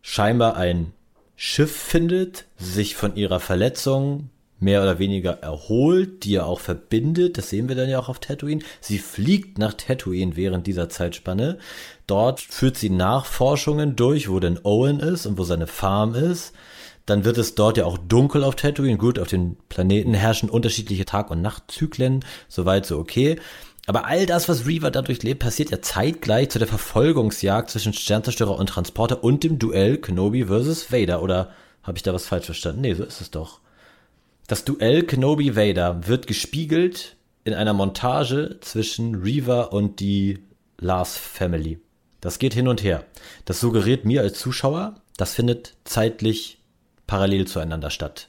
scheinbar ein Schiff findet, sich von ihrer Verletzung mehr oder weniger erholt, die er auch verbindet. Das sehen wir dann ja auch auf Tatooine. Sie fliegt nach Tatooine während dieser Zeitspanne. Dort führt sie Nachforschungen durch, wo denn Owen ist und wo seine Farm ist. Dann wird es dort ja auch dunkel auf Tatooine. Gut, auf den Planeten herrschen unterschiedliche Tag- und Nachtzyklen. Soweit so okay. Aber all das, was Reaver dadurch lebt, passiert ja zeitgleich zu der Verfolgungsjagd zwischen Sternzerstörer und Transporter und dem Duell Kenobi vs. Vader. Oder habe ich da was falsch verstanden? Nee, so ist es doch. Das Duell Kenobi Vader wird gespiegelt in einer Montage zwischen Reaver und die Lars Family. Das geht hin und her. Das suggeriert mir als Zuschauer, das findet zeitlich parallel zueinander statt.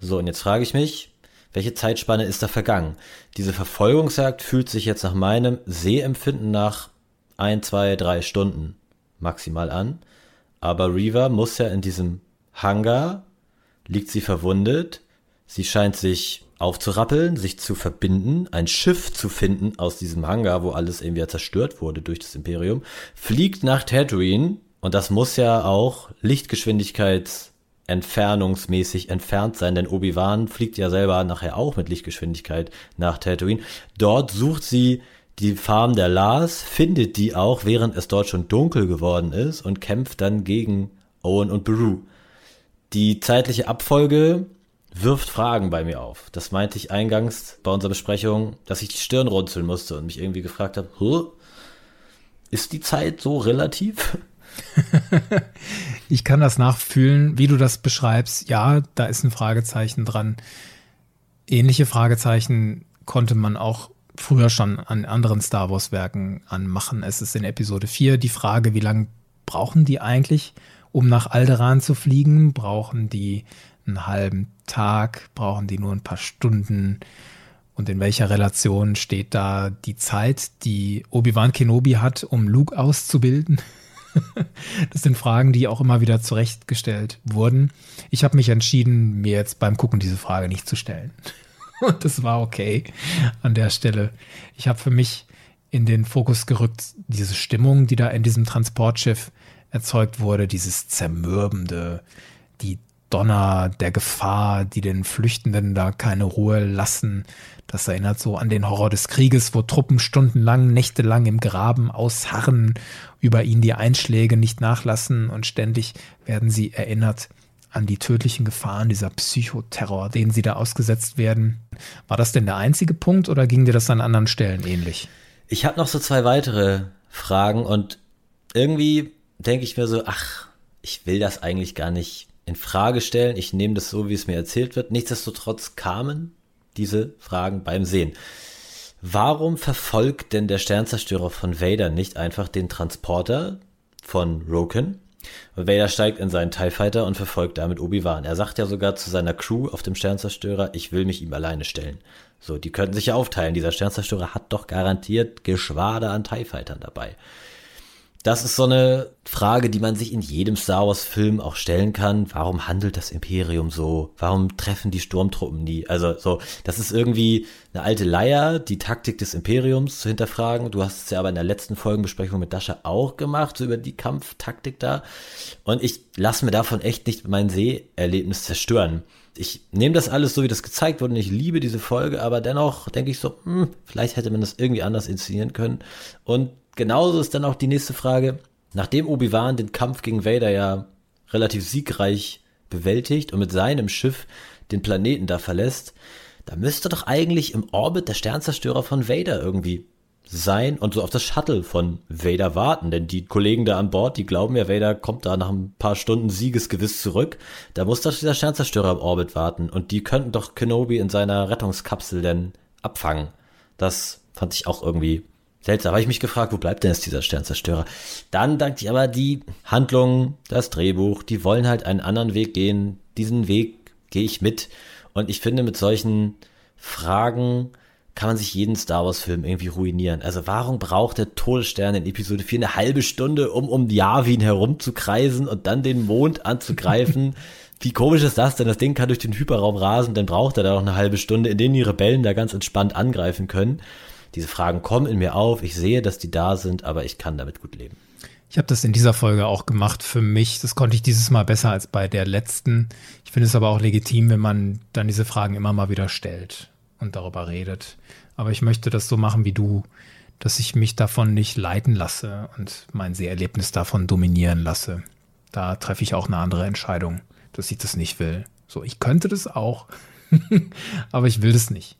So, und jetzt frage ich mich, welche Zeitspanne ist da vergangen? Diese Verfolgungsjagd fühlt sich jetzt nach meinem Sehempfinden nach ein, zwei, drei Stunden maximal an. Aber Reaver muss ja in diesem Hangar, liegt sie verwundet, Sie scheint sich aufzurappeln, sich zu verbinden, ein Schiff zu finden aus diesem Hangar, wo alles irgendwie zerstört wurde durch das Imperium, fliegt nach Tatooine und das muss ja auch Lichtgeschwindigkeitsentfernungsmäßig entfernt sein, denn Obi-Wan fliegt ja selber nachher auch mit Lichtgeschwindigkeit nach Tatooine. Dort sucht sie die Farm der Lars, findet die auch, während es dort schon dunkel geworden ist und kämpft dann gegen Owen und Beru. Die zeitliche Abfolge wirft Fragen bei mir auf. Das meinte ich eingangs bei unserer Besprechung, dass ich die Stirn runzeln musste und mich irgendwie gefragt habe, ist die Zeit so relativ? [LAUGHS] ich kann das nachfühlen, wie du das beschreibst. Ja, da ist ein Fragezeichen dran. Ähnliche Fragezeichen konnte man auch früher schon an anderen Star Wars Werken anmachen. Es ist in Episode 4 die Frage, wie lange brauchen die eigentlich, um nach Alderan zu fliegen? Brauchen die einen halben Tag? Brauchen die nur ein paar Stunden? Und in welcher Relation steht da die Zeit, die Obi-Wan Kenobi hat, um Luke auszubilden? [LAUGHS] das sind Fragen, die auch immer wieder zurechtgestellt wurden. Ich habe mich entschieden, mir jetzt beim Gucken diese Frage nicht zu stellen. [LAUGHS] Und das war okay an der Stelle. Ich habe für mich in den Fokus gerückt, diese Stimmung, die da in diesem Transportschiff erzeugt wurde, dieses zermürbende, die Donner der Gefahr, die den Flüchtenden da keine Ruhe lassen. Das erinnert so an den Horror des Krieges, wo Truppen stundenlang, nächtelang im Graben ausharren, über ihn die Einschläge nicht nachlassen und ständig werden sie erinnert an die tödlichen Gefahren dieser Psychoterror, denen sie da ausgesetzt werden. War das denn der einzige Punkt oder ging dir das an anderen Stellen ähnlich? Ich habe noch so zwei weitere Fragen und irgendwie denke ich mir so, ach, ich will das eigentlich gar nicht in Frage stellen. Ich nehme das so, wie es mir erzählt wird. Nichtsdestotrotz kamen diese Fragen beim Sehen. Warum verfolgt denn der Sternzerstörer von Vader nicht einfach den Transporter von Roken? Vader steigt in seinen TIE Fighter und verfolgt damit Obi-Wan. Er sagt ja sogar zu seiner Crew auf dem Sternzerstörer, ich will mich ihm alleine stellen. So, die könnten sich ja aufteilen. Dieser Sternzerstörer hat doch garantiert Geschwader an TIE Fightern dabei. Das ist so eine Frage, die man sich in jedem Star Wars Film auch stellen kann. Warum handelt das Imperium so? Warum treffen die Sturmtruppen nie? Also so, das ist irgendwie eine alte Leier, die Taktik des Imperiums zu hinterfragen. Du hast es ja aber in der letzten Folgenbesprechung mit Dasha auch gemacht, so über die Kampftaktik da. Und ich lasse mir davon echt nicht mein Seherlebnis zerstören. Ich nehme das alles so, wie das gezeigt wurde und ich liebe diese Folge, aber dennoch denke ich so, hm, vielleicht hätte man das irgendwie anders inszenieren können. Und genauso ist dann auch die nächste Frage. Nachdem Obi-Wan den Kampf gegen Vader ja relativ siegreich bewältigt und mit seinem Schiff den Planeten da verlässt, da müsste doch eigentlich im Orbit der Sternzerstörer von Vader irgendwie sein und so auf das Shuttle von Vader warten. Denn die Kollegen da an Bord, die glauben ja, Vader kommt da nach ein paar Stunden siegesgewiss zurück. Da muss doch dieser Sternzerstörer im Orbit warten. Und die könnten doch Kenobi in seiner Rettungskapsel denn abfangen. Das fand ich auch irgendwie Seltsam, habe ich mich gefragt, wo bleibt denn jetzt dieser Sternzerstörer? Dann dachte ich aber, die Handlung, das Drehbuch, die wollen halt einen anderen Weg gehen. Diesen Weg gehe ich mit. Und ich finde, mit solchen Fragen kann man sich jeden Star Wars Film irgendwie ruinieren. Also warum braucht der Todesstern in Episode 4 eine halbe Stunde, um um Yavin herumzukreisen und dann den Mond anzugreifen? [LAUGHS] Wie komisch ist das denn? Das Ding kann durch den Hyperraum rasen, dann braucht er da noch eine halbe Stunde, in denen die Rebellen da ganz entspannt angreifen können. Diese Fragen kommen in mir auf. Ich sehe, dass die da sind, aber ich kann damit gut leben. Ich habe das in dieser Folge auch gemacht für mich. Das konnte ich dieses Mal besser als bei der letzten. Ich finde es aber auch legitim, wenn man dann diese Fragen immer mal wieder stellt und darüber redet. Aber ich möchte das so machen wie du, dass ich mich davon nicht leiten lasse und mein Seherlebnis davon dominieren lasse. Da treffe ich auch eine andere Entscheidung, dass ich das nicht will. So, ich könnte das auch, [LAUGHS] aber ich will das nicht.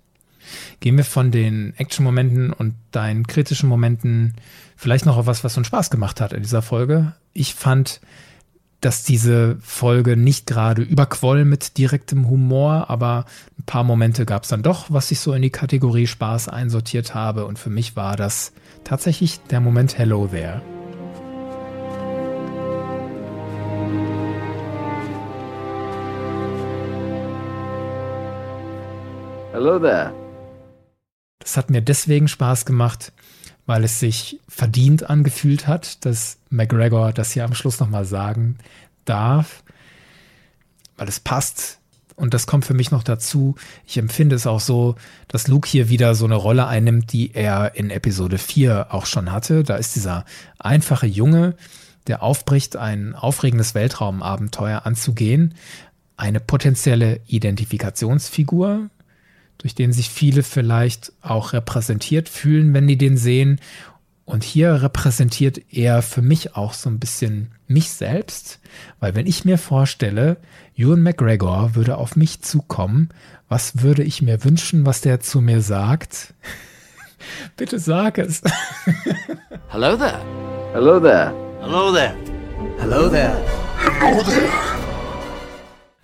Gehen wir von den Action-Momenten und deinen kritischen Momenten vielleicht noch auf was, was uns Spaß gemacht hat in dieser Folge. Ich fand, dass diese Folge nicht gerade überquoll mit direktem Humor, aber ein paar Momente gab es dann doch, was ich so in die Kategorie Spaß einsortiert habe. Und für mich war das tatsächlich der Moment Hello There. Hello there. Das hat mir deswegen Spaß gemacht, weil es sich verdient angefühlt hat, dass McGregor das hier am Schluss nochmal sagen darf, weil es passt. Und das kommt für mich noch dazu. Ich empfinde es auch so, dass Luke hier wieder so eine Rolle einnimmt, die er in Episode 4 auch schon hatte. Da ist dieser einfache Junge, der aufbricht, ein aufregendes Weltraumabenteuer anzugehen. Eine potenzielle Identifikationsfigur, durch den sich viele vielleicht auch repräsentiert fühlen, wenn die den sehen. Und hier repräsentiert er für mich auch so ein bisschen mich selbst, weil wenn ich mir vorstelle, Ewan McGregor würde auf mich zukommen, was würde ich mir wünschen, was der zu mir sagt? [LAUGHS] Bitte sag es. Hello there. Hello there. Hello there. Hello there. Hello there.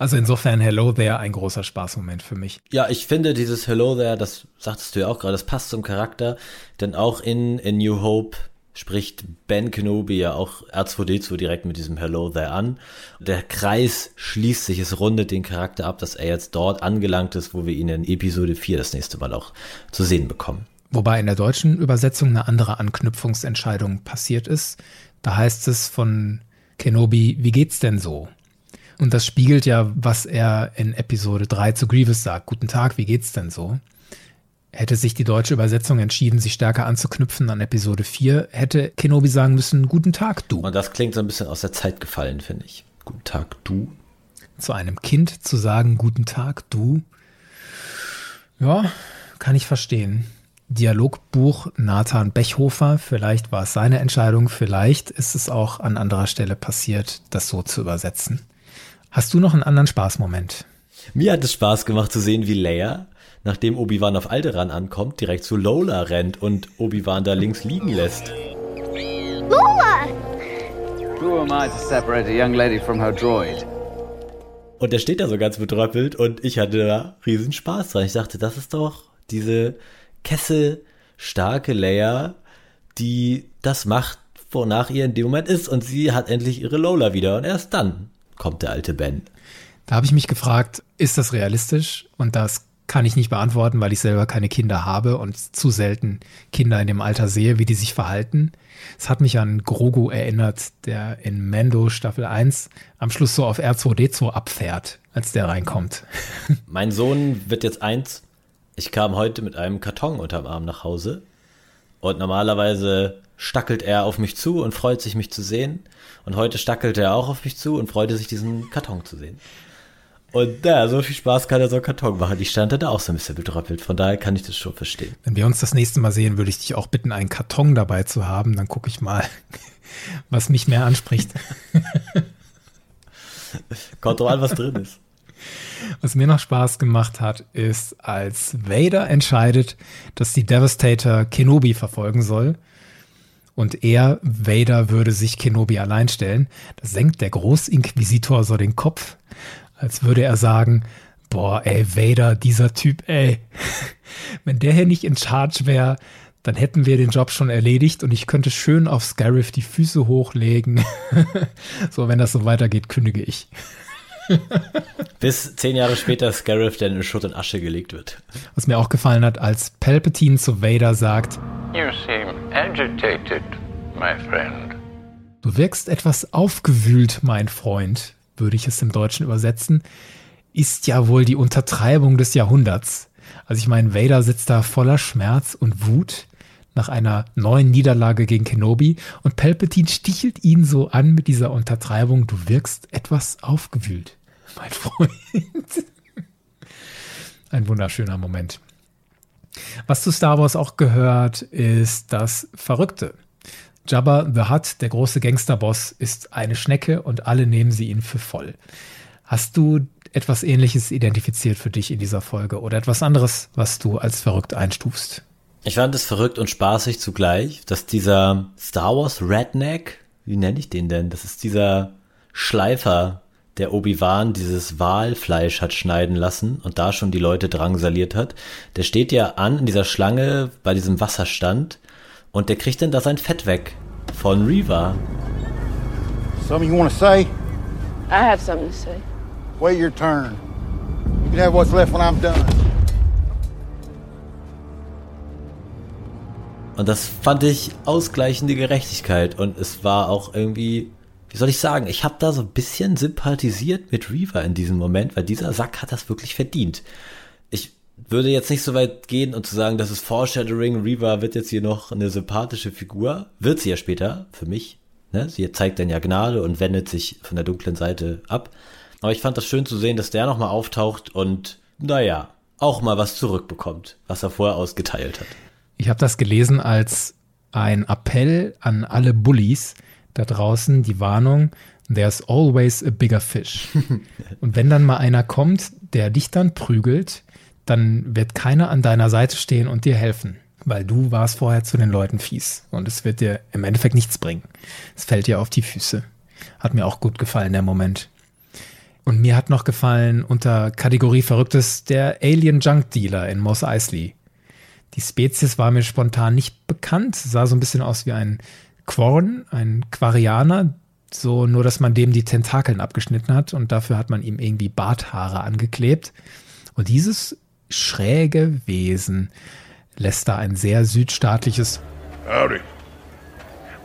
Also insofern Hello There ein großer Spaßmoment für mich. Ja, ich finde dieses Hello There, das sagtest du ja auch gerade, das passt zum Charakter, denn auch in, in New Hope spricht Ben Kenobi ja auch R2D2 direkt mit diesem Hello there an. Der Kreis schließt sich, es rundet den Charakter ab, dass er jetzt dort angelangt ist, wo wir ihn in Episode 4 das nächste Mal auch zu sehen bekommen. Wobei in der deutschen Übersetzung eine andere Anknüpfungsentscheidung passiert ist. Da heißt es von Kenobi, wie geht's denn so? Und das spiegelt ja, was er in Episode 3 zu Grievous sagt. Guten Tag, wie geht's denn so? Hätte sich die deutsche Übersetzung entschieden, sich stärker anzuknüpfen an Episode 4, hätte Kenobi sagen müssen, guten Tag, du. Und das klingt so ein bisschen aus der Zeit gefallen, finde ich. Guten Tag, du. Zu einem Kind zu sagen, guten Tag, du. Ja, kann ich verstehen. Dialogbuch Nathan Bechhofer, vielleicht war es seine Entscheidung, vielleicht ist es auch an anderer Stelle passiert, das so zu übersetzen. Hast du noch einen anderen Spaßmoment? Mir hat es Spaß gemacht zu sehen, wie Leia nachdem Obi-Wan auf Alderan ankommt, direkt zu Lola rennt und Obi-Wan da links liegen lässt. Lola! Who am I to separate a young lady from her droid? Und er steht da so ganz betröppelt und ich hatte da riesen Spaß dran. Ich dachte, das ist doch diese Kessel starke Leia, die das macht, wonach ihr in dem Moment ist. Und sie hat endlich ihre Lola wieder. Und erst dann kommt der alte Ben. Da habe ich mich gefragt, ist das realistisch? Und das kann ich nicht beantworten, weil ich selber keine Kinder habe und zu selten Kinder in dem Alter sehe, wie die sich verhalten. Es hat mich an Grogu erinnert, der in Mando Staffel 1 am Schluss so auf R2D2 abfährt, als der reinkommt. [LAUGHS] Mein Sohn wird jetzt eins. Ich kam heute mit einem Karton unterm Arm nach Hause und normalerweise stackelt er auf mich zu und freut sich, mich zu sehen. Und heute stackelte er auch auf mich zu und freute sich, diesen Karton zu sehen. Und ja, so viel Spaß kann er so einen Karton machen. Ich stand da auch so ein bisschen betröppelt. Von daher kann ich das schon verstehen. Wenn wir uns das nächste Mal sehen, würde ich dich auch bitten, einen Karton dabei zu haben. Dann gucke ich mal, [LAUGHS] was mich mehr anspricht. [LAUGHS] Kommt doch an, was drin ist. Was mir noch Spaß gemacht hat, ist, als Vader entscheidet, dass die Devastator Kenobi verfolgen soll und er, Vader, würde sich Kenobi allein stellen, da senkt der Großinquisitor so den Kopf als würde er sagen, boah, ey, Vader, dieser Typ, ey, [LAUGHS] wenn der hier nicht in Charge wäre, dann hätten wir den Job schon erledigt und ich könnte schön auf Scarif die Füße hochlegen. [LAUGHS] so, wenn das so weitergeht, kündige ich. Bis zehn Jahre später Scarif dann in Schutt und Asche gelegt wird. Was mir auch gefallen hat, als Palpatine zu Vader sagt, You seem agitated, my friend. Du wirkst etwas aufgewühlt, mein Freund würde ich es im Deutschen übersetzen, ist ja wohl die Untertreibung des Jahrhunderts. Also ich meine, Vader sitzt da voller Schmerz und Wut nach einer neuen Niederlage gegen Kenobi und Palpatine stichelt ihn so an mit dieser Untertreibung, du wirkst etwas aufgewühlt, mein Freund. Ein wunderschöner Moment. Was zu Star Wars auch gehört, ist das Verrückte. Jabba the Hutt, der große Gangsterboss, ist eine Schnecke und alle nehmen sie ihn für voll. Hast du etwas Ähnliches identifiziert für dich in dieser Folge oder etwas anderes, was du als verrückt einstufst? Ich fand es verrückt und spaßig zugleich, dass dieser Star Wars Redneck, wie nenne ich den denn? Das ist dieser Schleifer, der Obi-Wan dieses Walfleisch hat schneiden lassen und da schon die Leute drangsaliert hat. Der steht ja an in dieser Schlange bei diesem Wasserstand und der kriegt dann da sein Fett weg. Von Reva. Something you want to say? I have something to say. Wait your turn. You can have what's left when I'm done. Und das fand ich ausgleichende Gerechtigkeit. Und es war auch irgendwie, wie soll ich sagen, ich habe da so ein bisschen sympathisiert mit Reva in diesem Moment, weil dieser Sack hat das wirklich verdient. Ich würde jetzt nicht so weit gehen und zu sagen, das ist Foreshadowing, Reva wird jetzt hier noch eine sympathische Figur. Wird sie ja später, für mich. Ne? Sie zeigt dann ja Gnade und wendet sich von der dunklen Seite ab. Aber ich fand das schön zu sehen, dass der nochmal auftaucht und, naja, auch mal was zurückbekommt, was er vorher ausgeteilt hat. Ich habe das gelesen als ein Appell an alle Bullies da draußen, die Warnung, there's always a bigger fish. [LAUGHS] und wenn dann mal einer kommt, der dich dann prügelt, dann wird keiner an deiner Seite stehen und dir helfen, weil du warst vorher zu den Leuten fies und es wird dir im Endeffekt nichts bringen. Es fällt dir auf die Füße. Hat mir auch gut gefallen, der Moment. Und mir hat noch gefallen unter Kategorie Verrücktes der Alien Junk Dealer in Moss Eisley. Die Spezies war mir spontan nicht bekannt, sah so ein bisschen aus wie ein Quarn, ein Quarianer, so nur, dass man dem die Tentakeln abgeschnitten hat und dafür hat man ihm irgendwie Barthaare angeklebt. Und dieses schräge Wesen lässt da ein sehr südstaatliches Howdy.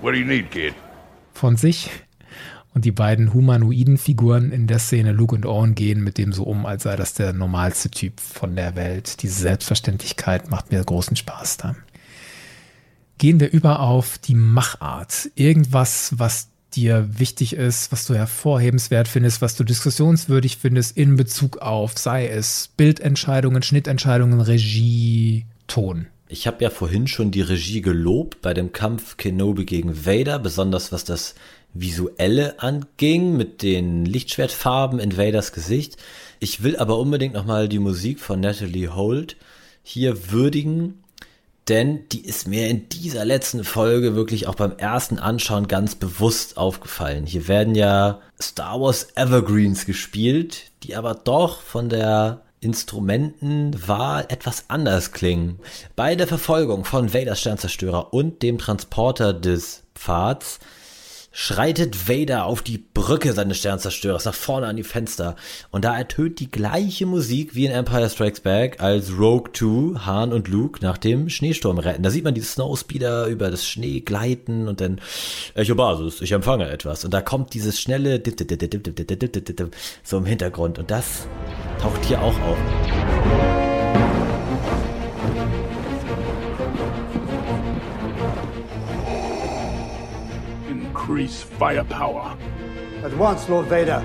What do you need, kid? von sich. Und die beiden humanoiden Figuren in der Szene, Luke und Owen, gehen mit dem so um, als sei das der normalste Typ von der Welt. Diese Selbstverständlichkeit macht mir großen Spaß da. Gehen wir über auf die Machart. Irgendwas, was dir wichtig ist, was du hervorhebenswert findest, was du diskussionswürdig findest in Bezug auf, sei es Bildentscheidungen, Schnittentscheidungen, Regie, Ton. Ich habe ja vorhin schon die Regie gelobt bei dem Kampf Kenobi gegen Vader, besonders was das Visuelle anging mit den Lichtschwertfarben in Vaders Gesicht. Ich will aber unbedingt nochmal die Musik von Natalie Holt hier würdigen, denn die ist mir in dieser letzten Folge wirklich auch beim ersten Anschauen ganz bewusst aufgefallen. Hier werden ja Star Wars Evergreens gespielt, die aber doch von der Instrumentenwahl etwas anders klingen. Bei der Verfolgung von Vaders Sternzerstörer und dem Transporter des Pfads schreitet Vader auf die Brücke seines Sternzerstörers nach vorne an die Fenster und da ertönt die gleiche Musik wie in Empire Strikes Back, als Rogue 2 Han und Luke nach dem Schneesturm retten. Da sieht man die Snowspeeder über das Schnee gleiten und dann Echo Basis, ich empfange etwas und da kommt dieses schnelle so im Hintergrund und das taucht hier auch auf. Increase firepower. At once, Lord Vader.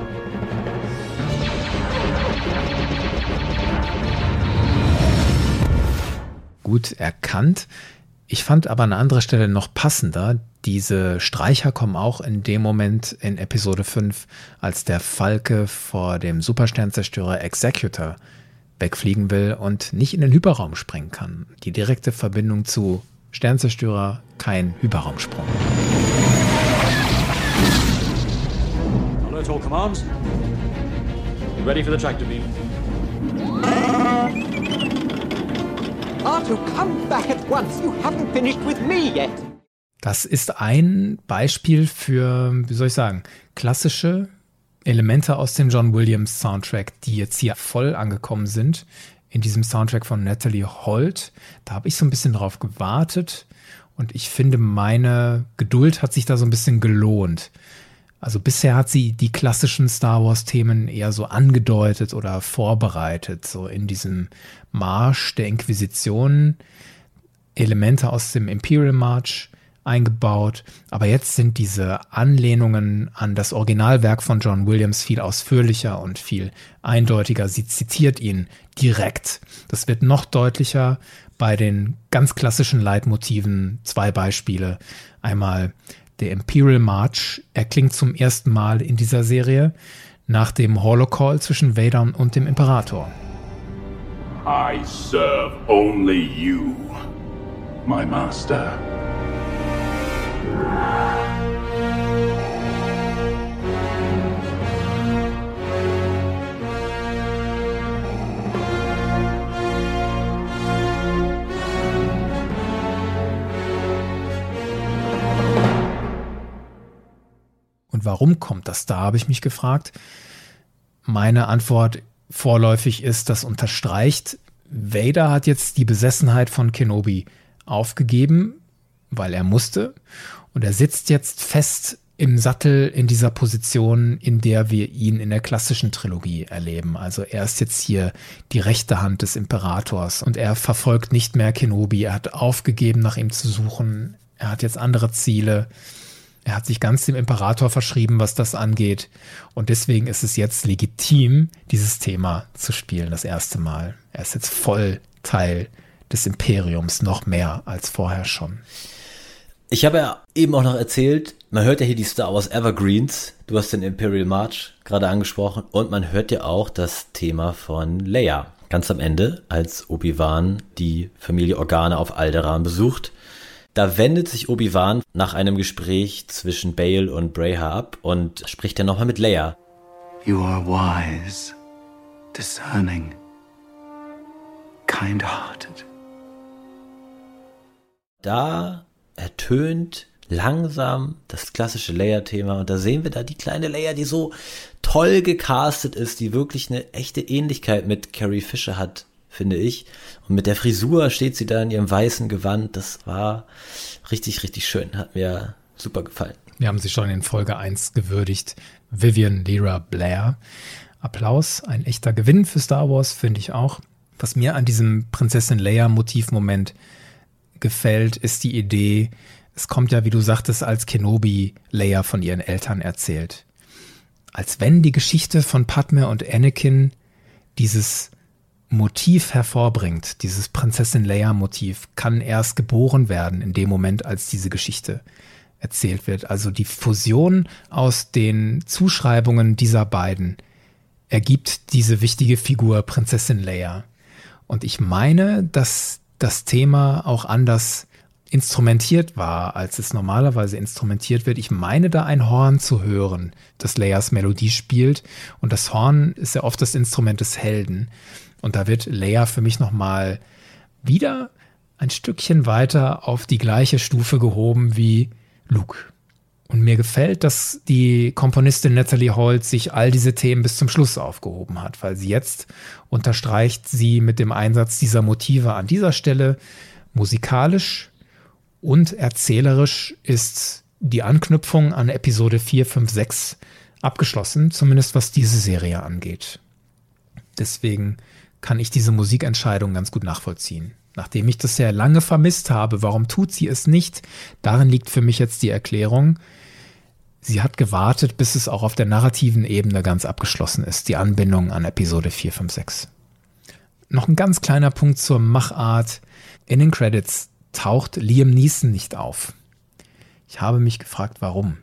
gut erkannt. Ich fand aber an anderer Stelle noch passender, diese Streicher kommen auch in dem Moment in Episode 5, als der Falke vor dem Supersternzerstörer Executor wegfliegen will und nicht in den Hyperraum springen kann. Die direkte Verbindung zu Sternzerstörer, kein Hyperraumsprung. Alert all commands. You ready for the tractor beam? Artu, come back at once. You haven't finished with me yet. Das ist ein Beispiel für, wie soll ich sagen, klassische Elemente aus dem John Williams Soundtrack, die jetzt hier voll angekommen sind in diesem Soundtrack von Natalie Holt. Da habe ich so ein bisschen drauf gewartet und ich finde, meine Geduld hat sich da so ein bisschen gelohnt. Also bisher hat sie die klassischen Star Wars-Themen eher so angedeutet oder vorbereitet, so in diesem Marsch der Inquisition, Elemente aus dem Imperial March eingebaut. Aber jetzt sind diese Anlehnungen an das Originalwerk von John Williams viel ausführlicher und viel eindeutiger. Sie zitiert ihn direkt. Das wird noch deutlicher bei den ganz klassischen Leitmotiven. Zwei Beispiele. Einmal der Imperial March. Er klingt zum ersten Mal in dieser Serie nach dem Holocall zwischen Vader und dem Imperator. I serve only you, my master. Und warum kommt das da, habe ich mich gefragt. Meine Antwort vorläufig ist, das unterstreicht, Vader hat jetzt die Besessenheit von Kenobi aufgegeben, weil er musste. Und er sitzt jetzt fest im Sattel in dieser Position, in der wir ihn in der klassischen Trilogie erleben. Also er ist jetzt hier die rechte Hand des Imperators und er verfolgt nicht mehr Kenobi. Er hat aufgegeben, nach ihm zu suchen. Er hat jetzt andere Ziele. Er hat sich ganz dem Imperator verschrieben, was das angeht. Und deswegen ist es jetzt legitim, dieses Thema zu spielen, das erste Mal. Er ist jetzt voll Teil des Imperiums, noch mehr als vorher schon. Ich habe ja eben auch noch erzählt, man hört ja hier die Star Wars Evergreens. Du hast den Imperial March gerade angesprochen und man hört ja auch das Thema von Leia. Ganz am Ende, als Obi-Wan die Familie Organe auf Alderaan besucht. Da wendet sich Obi-Wan nach einem Gespräch zwischen Bale und Breha ab und spricht dann nochmal mit Leia. You are wise, discerning, kind-hearted. Da ertönt langsam das klassische Leia-Thema und da sehen wir da die kleine Leia, die so toll gecastet ist, die wirklich eine echte Ähnlichkeit mit Carrie Fisher hat, finde ich. Und mit der Frisur steht sie da in ihrem weißen Gewand. Das war richtig, richtig schön. Hat mir super gefallen. Wir haben sie schon in Folge 1 gewürdigt. Vivian Lyra Blair. Applaus, ein echter Gewinn für Star Wars, finde ich auch. Was mir an diesem Prinzessin Leia Motivmoment gefällt, ist die Idee, es kommt ja, wie du sagtest, als Kenobi Leia von ihren Eltern erzählt. Als wenn die Geschichte von Padme und Anakin dieses Motiv hervorbringt, dieses Prinzessin Leia Motiv, kann erst geboren werden in dem Moment, als diese Geschichte erzählt wird. Also die Fusion aus den Zuschreibungen dieser beiden ergibt diese wichtige Figur Prinzessin Leia. Und ich meine, dass das Thema auch anders instrumentiert war, als es normalerweise instrumentiert wird. Ich meine da ein Horn zu hören, das Leias Melodie spielt. Und das Horn ist ja oft das Instrument des Helden. Und da wird Leia für mich nochmal wieder ein Stückchen weiter auf die gleiche Stufe gehoben wie Luke. Und mir gefällt, dass die Komponistin Natalie Holt sich all diese Themen bis zum Schluss aufgehoben hat, weil sie jetzt unterstreicht sie mit dem Einsatz dieser Motive an dieser Stelle musikalisch und erzählerisch ist die Anknüpfung an Episode 4, 5, 6 abgeschlossen, zumindest was diese Serie angeht. Deswegen kann ich diese Musikentscheidung ganz gut nachvollziehen. Nachdem ich das sehr lange vermisst habe, warum tut sie es nicht? Darin liegt für mich jetzt die Erklärung. Sie hat gewartet, bis es auch auf der narrativen Ebene ganz abgeschlossen ist, die Anbindung an Episode 4, 5, 6. Noch ein ganz kleiner Punkt zur Machart. In den Credits taucht Liam Neeson nicht auf. Ich habe mich gefragt, warum.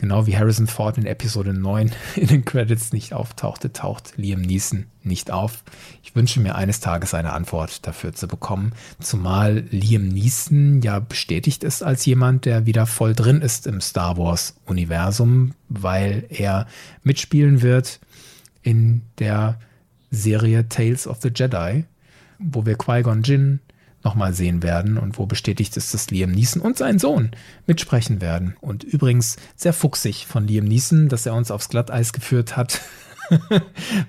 Genau wie Harrison Ford in Episode 9 in den Credits nicht auftauchte, taucht Liam Neeson nicht auf. Ich wünsche mir eines Tages eine Antwort dafür zu bekommen, zumal Liam Neeson ja bestätigt ist als jemand, der wieder voll drin ist im Star Wars Universum, weil er mitspielen wird in der Serie Tales of the Jedi, wo wir Qui-Gon Jinn, nochmal sehen werden und wo bestätigt ist, dass Liam Neeson und sein Sohn mitsprechen werden. Und übrigens sehr fuchsig von Liam Neeson, dass er uns aufs Glatteis geführt hat. [LAUGHS]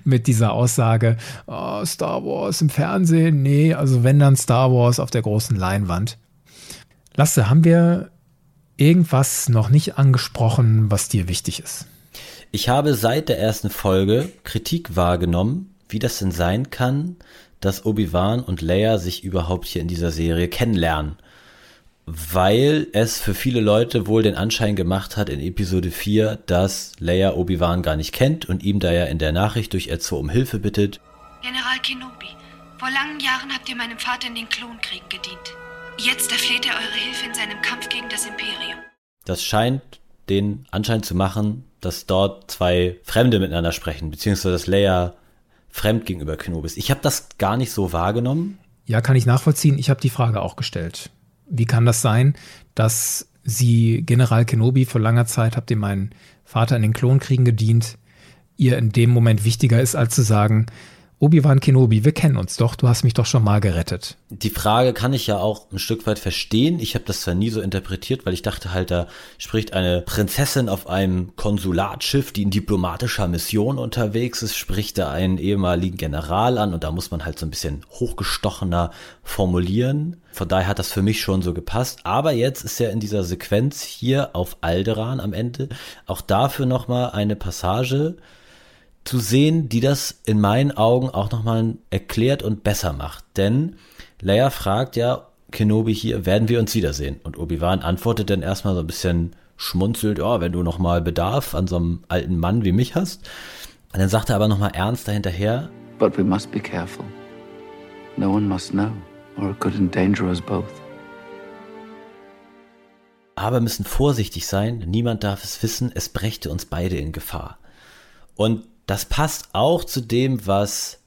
mit dieser Aussage, oh, Star Wars im Fernsehen, nee, also wenn dann Star Wars auf der großen Leinwand. Lasse, haben wir irgendwas noch nicht angesprochen, was dir wichtig ist? Ich habe seit der ersten Folge Kritik wahrgenommen, wie das denn sein kann, dass Obi-Wan und Leia sich überhaupt hier in dieser Serie kennenlernen. Weil es für viele Leute wohl den Anschein gemacht hat in Episode 4, dass Leia Obi-Wan gar nicht kennt und ihm da ja in der Nachricht durch Ezzo um Hilfe bittet. General Kenobi, vor langen Jahren habt ihr meinem Vater in den Klonkriegen gedient. Jetzt erfleht er eure Hilfe in seinem Kampf gegen das Imperium. Das scheint den Anschein zu machen, dass dort zwei Fremde miteinander sprechen, beziehungsweise dass Leia fremd gegenüber Kenobi Ich habe das gar nicht so wahrgenommen. Ja, kann ich nachvollziehen. Ich habe die Frage auch gestellt. Wie kann das sein, dass Sie General Kenobi vor langer Zeit habt ihr meinen Vater in den Klonkriegen gedient, ihr in dem Moment wichtiger ist, als zu sagen, Obi-Wan Kenobi, wir kennen uns doch, du hast mich doch schon mal gerettet. Die Frage kann ich ja auch ein Stück weit verstehen. Ich habe das zwar nie so interpretiert, weil ich dachte halt, da spricht eine Prinzessin auf einem Konsulatschiff, die in diplomatischer Mission unterwegs ist, spricht da einen ehemaligen General an und da muss man halt so ein bisschen hochgestochener formulieren. Von daher hat das für mich schon so gepasst. Aber jetzt ist ja in dieser Sequenz hier auf Alderan am Ende auch dafür nochmal eine Passage, zu sehen, die das in meinen Augen auch nochmal erklärt und besser macht. Denn Leia fragt ja Kenobi hier, werden wir uns wiedersehen? Und Obi-Wan antwortet dann erstmal so ein bisschen schmunzelt, ja, wenn du nochmal Bedarf an so einem alten Mann wie mich hast. Und dann sagt er aber nochmal ernst dahinterher. But we must be careful. No one must know, or it could endanger us both. Aber müssen vorsichtig sein, niemand darf es wissen, es brächte uns beide in Gefahr. Und das passt auch zu dem, was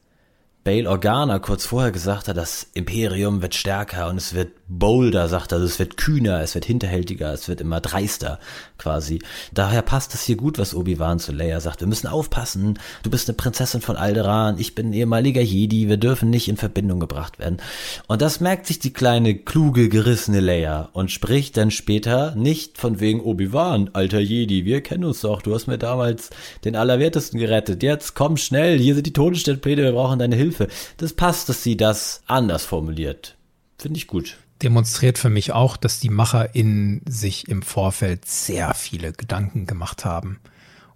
Bail Organa kurz vorher gesagt hat, das Imperium wird stärker und es wird bolder, sagt er, also es wird kühner, es wird hinterhältiger, es wird immer dreister quasi. Daher passt es hier gut, was Obi-Wan zu Leia sagt. Wir müssen aufpassen, du bist eine Prinzessin von Alderaan, ich bin ein ehemaliger Jedi, wir dürfen nicht in Verbindung gebracht werden. Und das merkt sich die kleine, kluge, gerissene Leia und spricht dann später nicht von wegen Obi-Wan, alter Jedi, wir kennen uns doch, du hast mir damals den Allerwertesten gerettet, jetzt komm schnell, hier sind die Todesstellpläne, wir brauchen deine Hilfe. Das passt, dass sie das anders formuliert. Finde ich gut. Demonstriert für mich auch, dass die Macher in sich im Vorfeld sehr viele Gedanken gemacht haben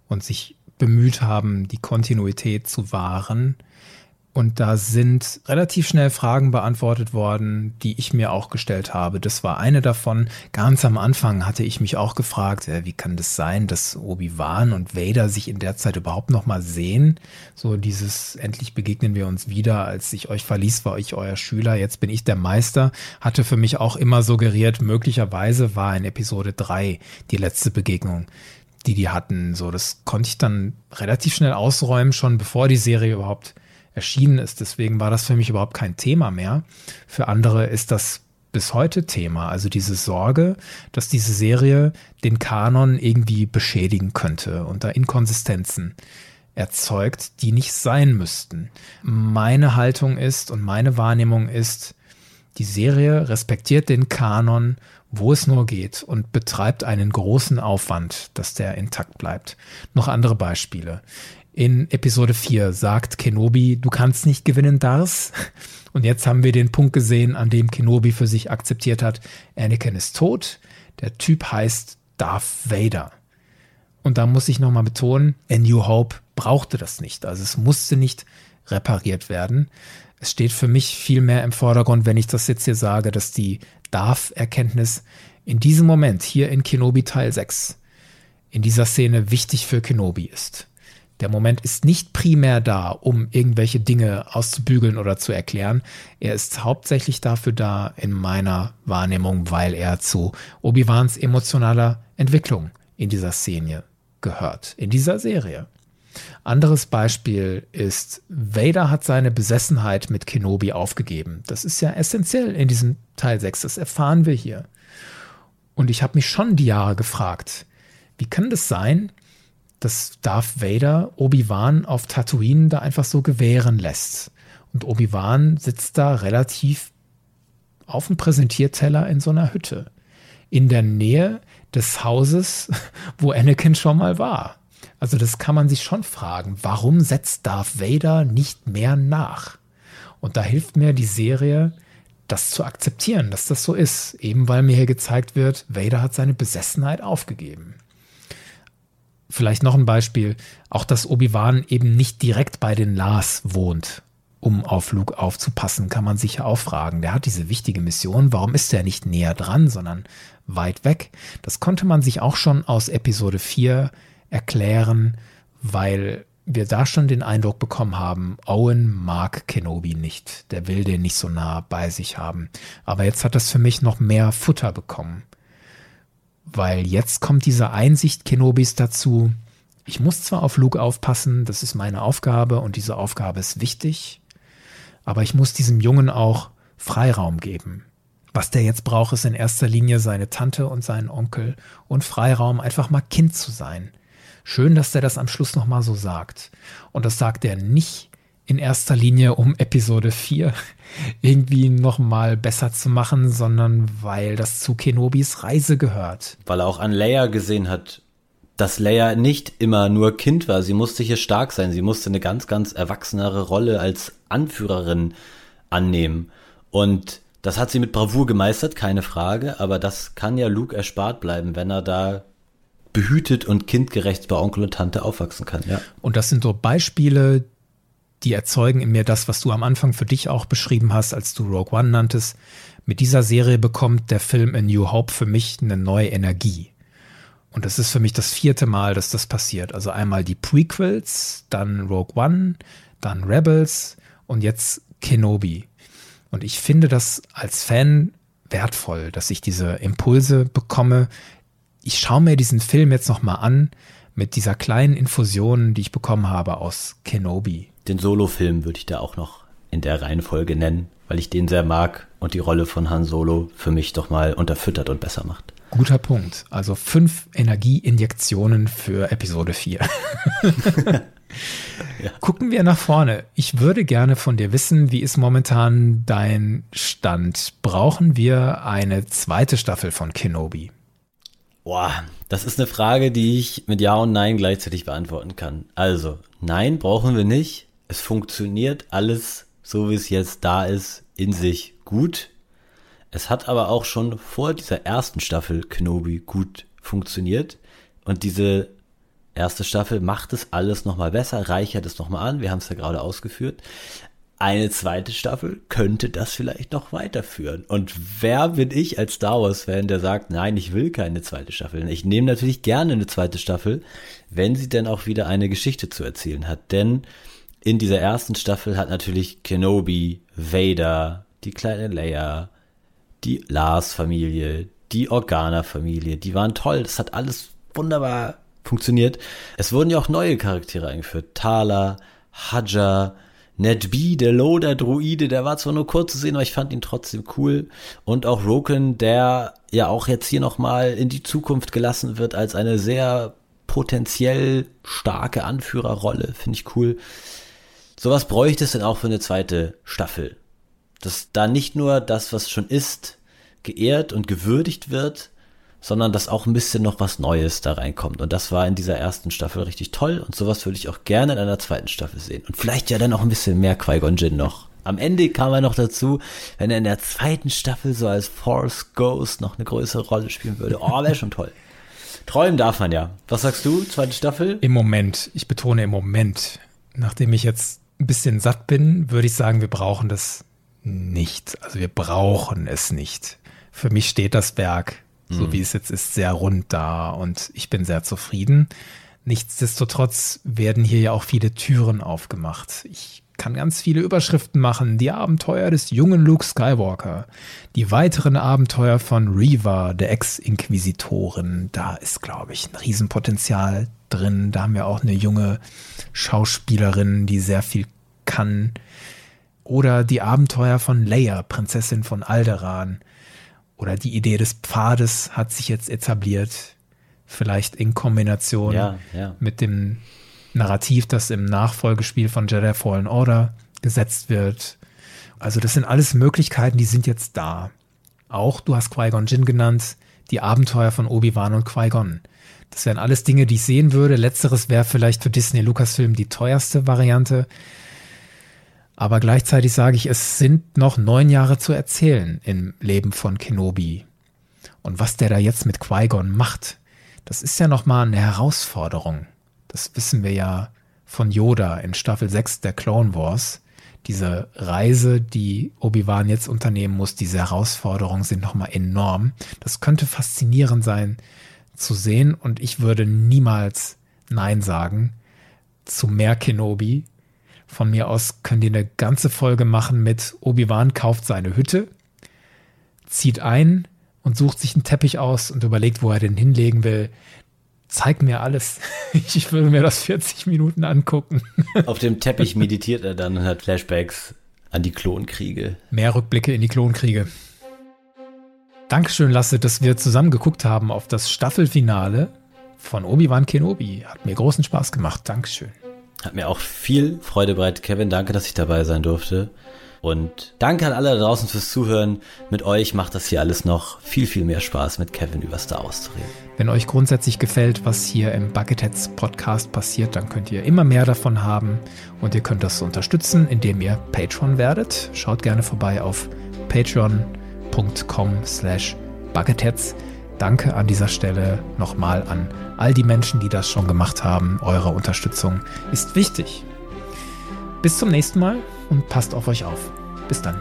und sich bemüht haben, die Kontinuität zu wahren und da sind relativ schnell Fragen beantwortet worden, die ich mir auch gestellt habe. Das war eine davon. Ganz am Anfang hatte ich mich auch gefragt, äh, wie kann das sein, dass Obi-Wan und Vader sich in der Zeit überhaupt noch mal sehen? So dieses, endlich begegnen wir uns wieder. Als ich euch verließ, war ich euer Schüler, jetzt bin ich der Meister. Hatte für mich auch immer suggeriert, möglicherweise war in Episode 3 die letzte Begegnung die die hatten. So, das konnte ich dann relativ schnell ausräumen, schon bevor die Serie überhaupt erschienen ist. Deswegen war das für mich überhaupt kein Thema mehr. Für andere ist das bis heute Thema. Also diese Sorge, dass diese Serie den Kanon irgendwie beschädigen könnte und da Inkonsistenzen erzeugt, die nicht sein müssten. Meine Haltung ist und meine Wahrnehmung ist, die Serie respektiert den Kanon, wo es nur geht und betreibt einen großen Aufwand, dass der intakt bleibt. Noch andere Beispiele. In Episode 4 sagt Kenobi, du kannst nicht gewinnen, Dars. Und jetzt haben wir den Punkt gesehen, an dem Kenobi für sich akzeptiert hat, Anakin ist tot, der Typ heißt Darth Vader. Und da muss ich nochmal betonen, A New Hope brauchte das nicht. Also es musste nicht repariert werden. Es steht für mich viel mehr im Vordergrund, wenn ich das jetzt hier sage, dass die Darth-Erkenntnis in diesem Moment hier in Kenobi Teil 6 in dieser Szene wichtig für Kenobi ist. Der Moment ist nicht primär da, um irgendwelche Dinge auszubügeln oder zu erklären. Er ist hauptsächlich dafür da, in meiner Wahrnehmung, weil er zu Obi-Wans emotionaler Entwicklung in dieser Szene gehört, in dieser Serie. Anderes Beispiel ist, Vader hat seine Besessenheit mit Kenobi aufgegeben. Das ist ja essentiell in diesem Teil 6, das erfahren wir hier. Und ich habe mich schon die Jahre gefragt, wie kann das sein, dass Darth Vader Obi-Wan auf Tatooine da einfach so gewähren lässt. Und Obi-Wan sitzt da relativ auf dem Präsentierteller in so einer Hütte. In der Nähe des Hauses, [LAUGHS] wo Anakin schon mal war. Also das kann man sich schon fragen. Warum setzt Darth Vader nicht mehr nach? Und da hilft mir die Serie, das zu akzeptieren, dass das so ist. Eben weil mir hier gezeigt wird, Vader hat seine Besessenheit aufgegeben. Vielleicht noch ein Beispiel, auch dass Obi-Wan eben nicht direkt bei den Lars wohnt, um auf Luke aufzupassen, kann man sich ja auch fragen. Der hat diese wichtige Mission, warum ist er nicht näher dran, sondern weit weg? Das konnte man sich auch schon aus Episode 4 erklären, weil wir da schon den Eindruck bekommen haben, Owen mag Kenobi nicht. Der will den nicht so nah bei sich haben. Aber jetzt hat das für mich noch mehr Futter bekommen. Weil jetzt kommt diese Einsicht Kenobis dazu, ich muss zwar auf Luke aufpassen, das ist meine Aufgabe und diese Aufgabe ist wichtig, aber ich muss diesem Jungen auch Freiraum geben. Was der jetzt braucht, ist in erster Linie seine Tante und seinen Onkel und Freiraum, einfach mal Kind zu sein. Schön, dass der das am Schluss nochmal so sagt. Und das sagt er nicht, in erster Linie, um Episode 4 irgendwie nochmal besser zu machen, sondern weil das zu Kenobis Reise gehört. Weil er auch an Leia gesehen hat, dass Leia nicht immer nur Kind war. Sie musste hier stark sein. Sie musste eine ganz, ganz erwachsenere Rolle als Anführerin annehmen. Und das hat sie mit Bravour gemeistert, keine Frage. Aber das kann ja Luke erspart bleiben, wenn er da behütet und kindgerecht bei Onkel und Tante aufwachsen kann. Ja. Und das sind so Beispiele, die erzeugen in mir das, was du am Anfang für dich auch beschrieben hast, als du Rogue One nanntest. Mit dieser Serie bekommt der Film A New Hope für mich eine neue Energie. Und das ist für mich das vierte Mal, dass das passiert. Also einmal die Prequels, dann Rogue One, dann Rebels und jetzt Kenobi. Und ich finde das als Fan wertvoll, dass ich diese Impulse bekomme. Ich schaue mir diesen Film jetzt nochmal an mit dieser kleinen Infusion, die ich bekommen habe aus Kenobi den Solo-Film würde ich da auch noch in der Reihenfolge nennen, weil ich den sehr mag und die Rolle von Han Solo für mich doch mal unterfüttert und besser macht. Guter Punkt. Also fünf Energieinjektionen für Episode 4. [LAUGHS] ja. Gucken wir nach vorne. Ich würde gerne von dir wissen, wie ist momentan dein Stand? Brauchen wir eine zweite Staffel von Kenobi? Boah, das ist eine Frage, die ich mit Ja und Nein gleichzeitig beantworten kann. Also, nein, brauchen wir nicht. Es funktioniert alles so, wie es jetzt da ist, in sich gut. Es hat aber auch schon vor dieser ersten Staffel Kenobi gut funktioniert. Und diese erste Staffel macht es alles nochmal besser, reichert es nochmal an. Wir haben es ja gerade ausgeführt. Eine zweite Staffel könnte das vielleicht noch weiterführen. Und wer bin ich als Star Wars-Fan, der sagt, nein, ich will keine zweite Staffel. Ich nehme natürlich gerne eine zweite Staffel, wenn sie denn auch wieder eine Geschichte zu erzählen hat. Denn in dieser ersten Staffel hat natürlich Kenobi, Vader, die kleine Leia, die Lars-Familie, die Organa-Familie, die waren toll. Das hat alles wunderbar funktioniert. Es wurden ja auch neue Charaktere eingeführt. Tala, Haja, Ned B, der Loader-Druide, der war zwar nur kurz zu sehen, aber ich fand ihn trotzdem cool. Und auch Roken, der ja auch jetzt hier nochmal in die Zukunft gelassen wird als eine sehr potenziell starke Anführerrolle. Finde ich cool. Sowas bräuchte es denn auch für eine zweite Staffel. Dass da nicht nur das, was schon ist, geehrt und gewürdigt wird, sondern dass auch ein bisschen noch was Neues da reinkommt. Und das war in dieser ersten Staffel richtig toll und sowas würde ich auch gerne in einer zweiten Staffel sehen. Und vielleicht ja dann auch ein bisschen mehr Qui-Gon Jinn noch. Am Ende kam er noch dazu, wenn er in der zweiten Staffel so als Force Ghost noch eine größere Rolle spielen würde. Oh, wäre schon toll. Träumen darf man ja. Was sagst du, zweite Staffel? Im Moment, ich betone im Moment, nachdem ich jetzt ein bisschen satt bin, würde ich sagen, wir brauchen das nicht. Also wir brauchen es nicht. Für mich steht das Werk, so mhm. wie es jetzt ist, sehr rund da und ich bin sehr zufrieden. Nichtsdestotrotz werden hier ja auch viele Türen aufgemacht. Ich kann ganz viele Überschriften machen. Die Abenteuer des jungen Luke Skywalker. Die weiteren Abenteuer von Reva, der Ex-Inquisitorin. Da ist, glaube ich, ein Riesenpotenzial drin. Da haben wir auch eine junge Schauspielerin, die sehr viel kann. Oder die Abenteuer von Leia, Prinzessin von Alderan. Oder die Idee des Pfades hat sich jetzt etabliert. Vielleicht in Kombination ja, ja. mit dem Narrativ, das im Nachfolgespiel von Jedi Fallen Order gesetzt wird. Also das sind alles Möglichkeiten, die sind jetzt da. Auch, du hast Qui-Gon Jinn genannt, die Abenteuer von Obi-Wan und Qui-Gon. Das wären alles Dinge, die ich sehen würde. Letzteres wäre vielleicht für Disney Lucasfilm die teuerste Variante. Aber gleichzeitig sage ich, es sind noch neun Jahre zu erzählen im Leben von Kenobi. Und was der da jetzt mit Qui-Gon macht, das ist ja nochmal eine Herausforderung. Das wissen wir ja von Yoda in Staffel 6 der Clone Wars. Diese Reise, die Obi-Wan jetzt unternehmen muss, diese Herausforderungen sind nochmal enorm. Das könnte faszinierend sein, zu sehen und ich würde niemals Nein sagen zu mehr Kenobi. Von mir aus könnt ihr eine ganze Folge machen mit Obi-Wan kauft seine Hütte, zieht ein und sucht sich einen Teppich aus und überlegt, wo er den hinlegen will. Zeig mir alles. [LAUGHS] Ich würde mir das 40 Minuten angucken. [LAUGHS] Auf dem Teppich meditiert er dann und hat Flashbacks an die Klonkriege. Mehr Rückblicke in die Klonkriege. Dankeschön, Lasse, dass wir zusammen geguckt haben auf das Staffelfinale von Obi-Wan Kenobi. Hat mir großen Spaß gemacht. Dankeschön. Hat mir auch viel Freude bereitet, Kevin. Danke, dass ich dabei sein durfte. Und danke an alle da draußen fürs Zuhören. Mit euch macht das hier alles noch viel, viel mehr Spaß, mit Kevin über Star Wars zu reden. Wenn euch grundsätzlich gefällt, was hier im Bucketheads Podcast passiert, dann könnt ihr immer mehr davon haben. Und ihr könnt das unterstützen, indem ihr Patreon werdet. Schaut gerne vorbei auf patreon.com patreon.com slash. Danke an dieser Stelle nochmal an all die Menschen, die das schon gemacht haben. Eure Unterstützung ist wichtig. Bis zum nächsten Mal und passt auf euch auf. Bis dann.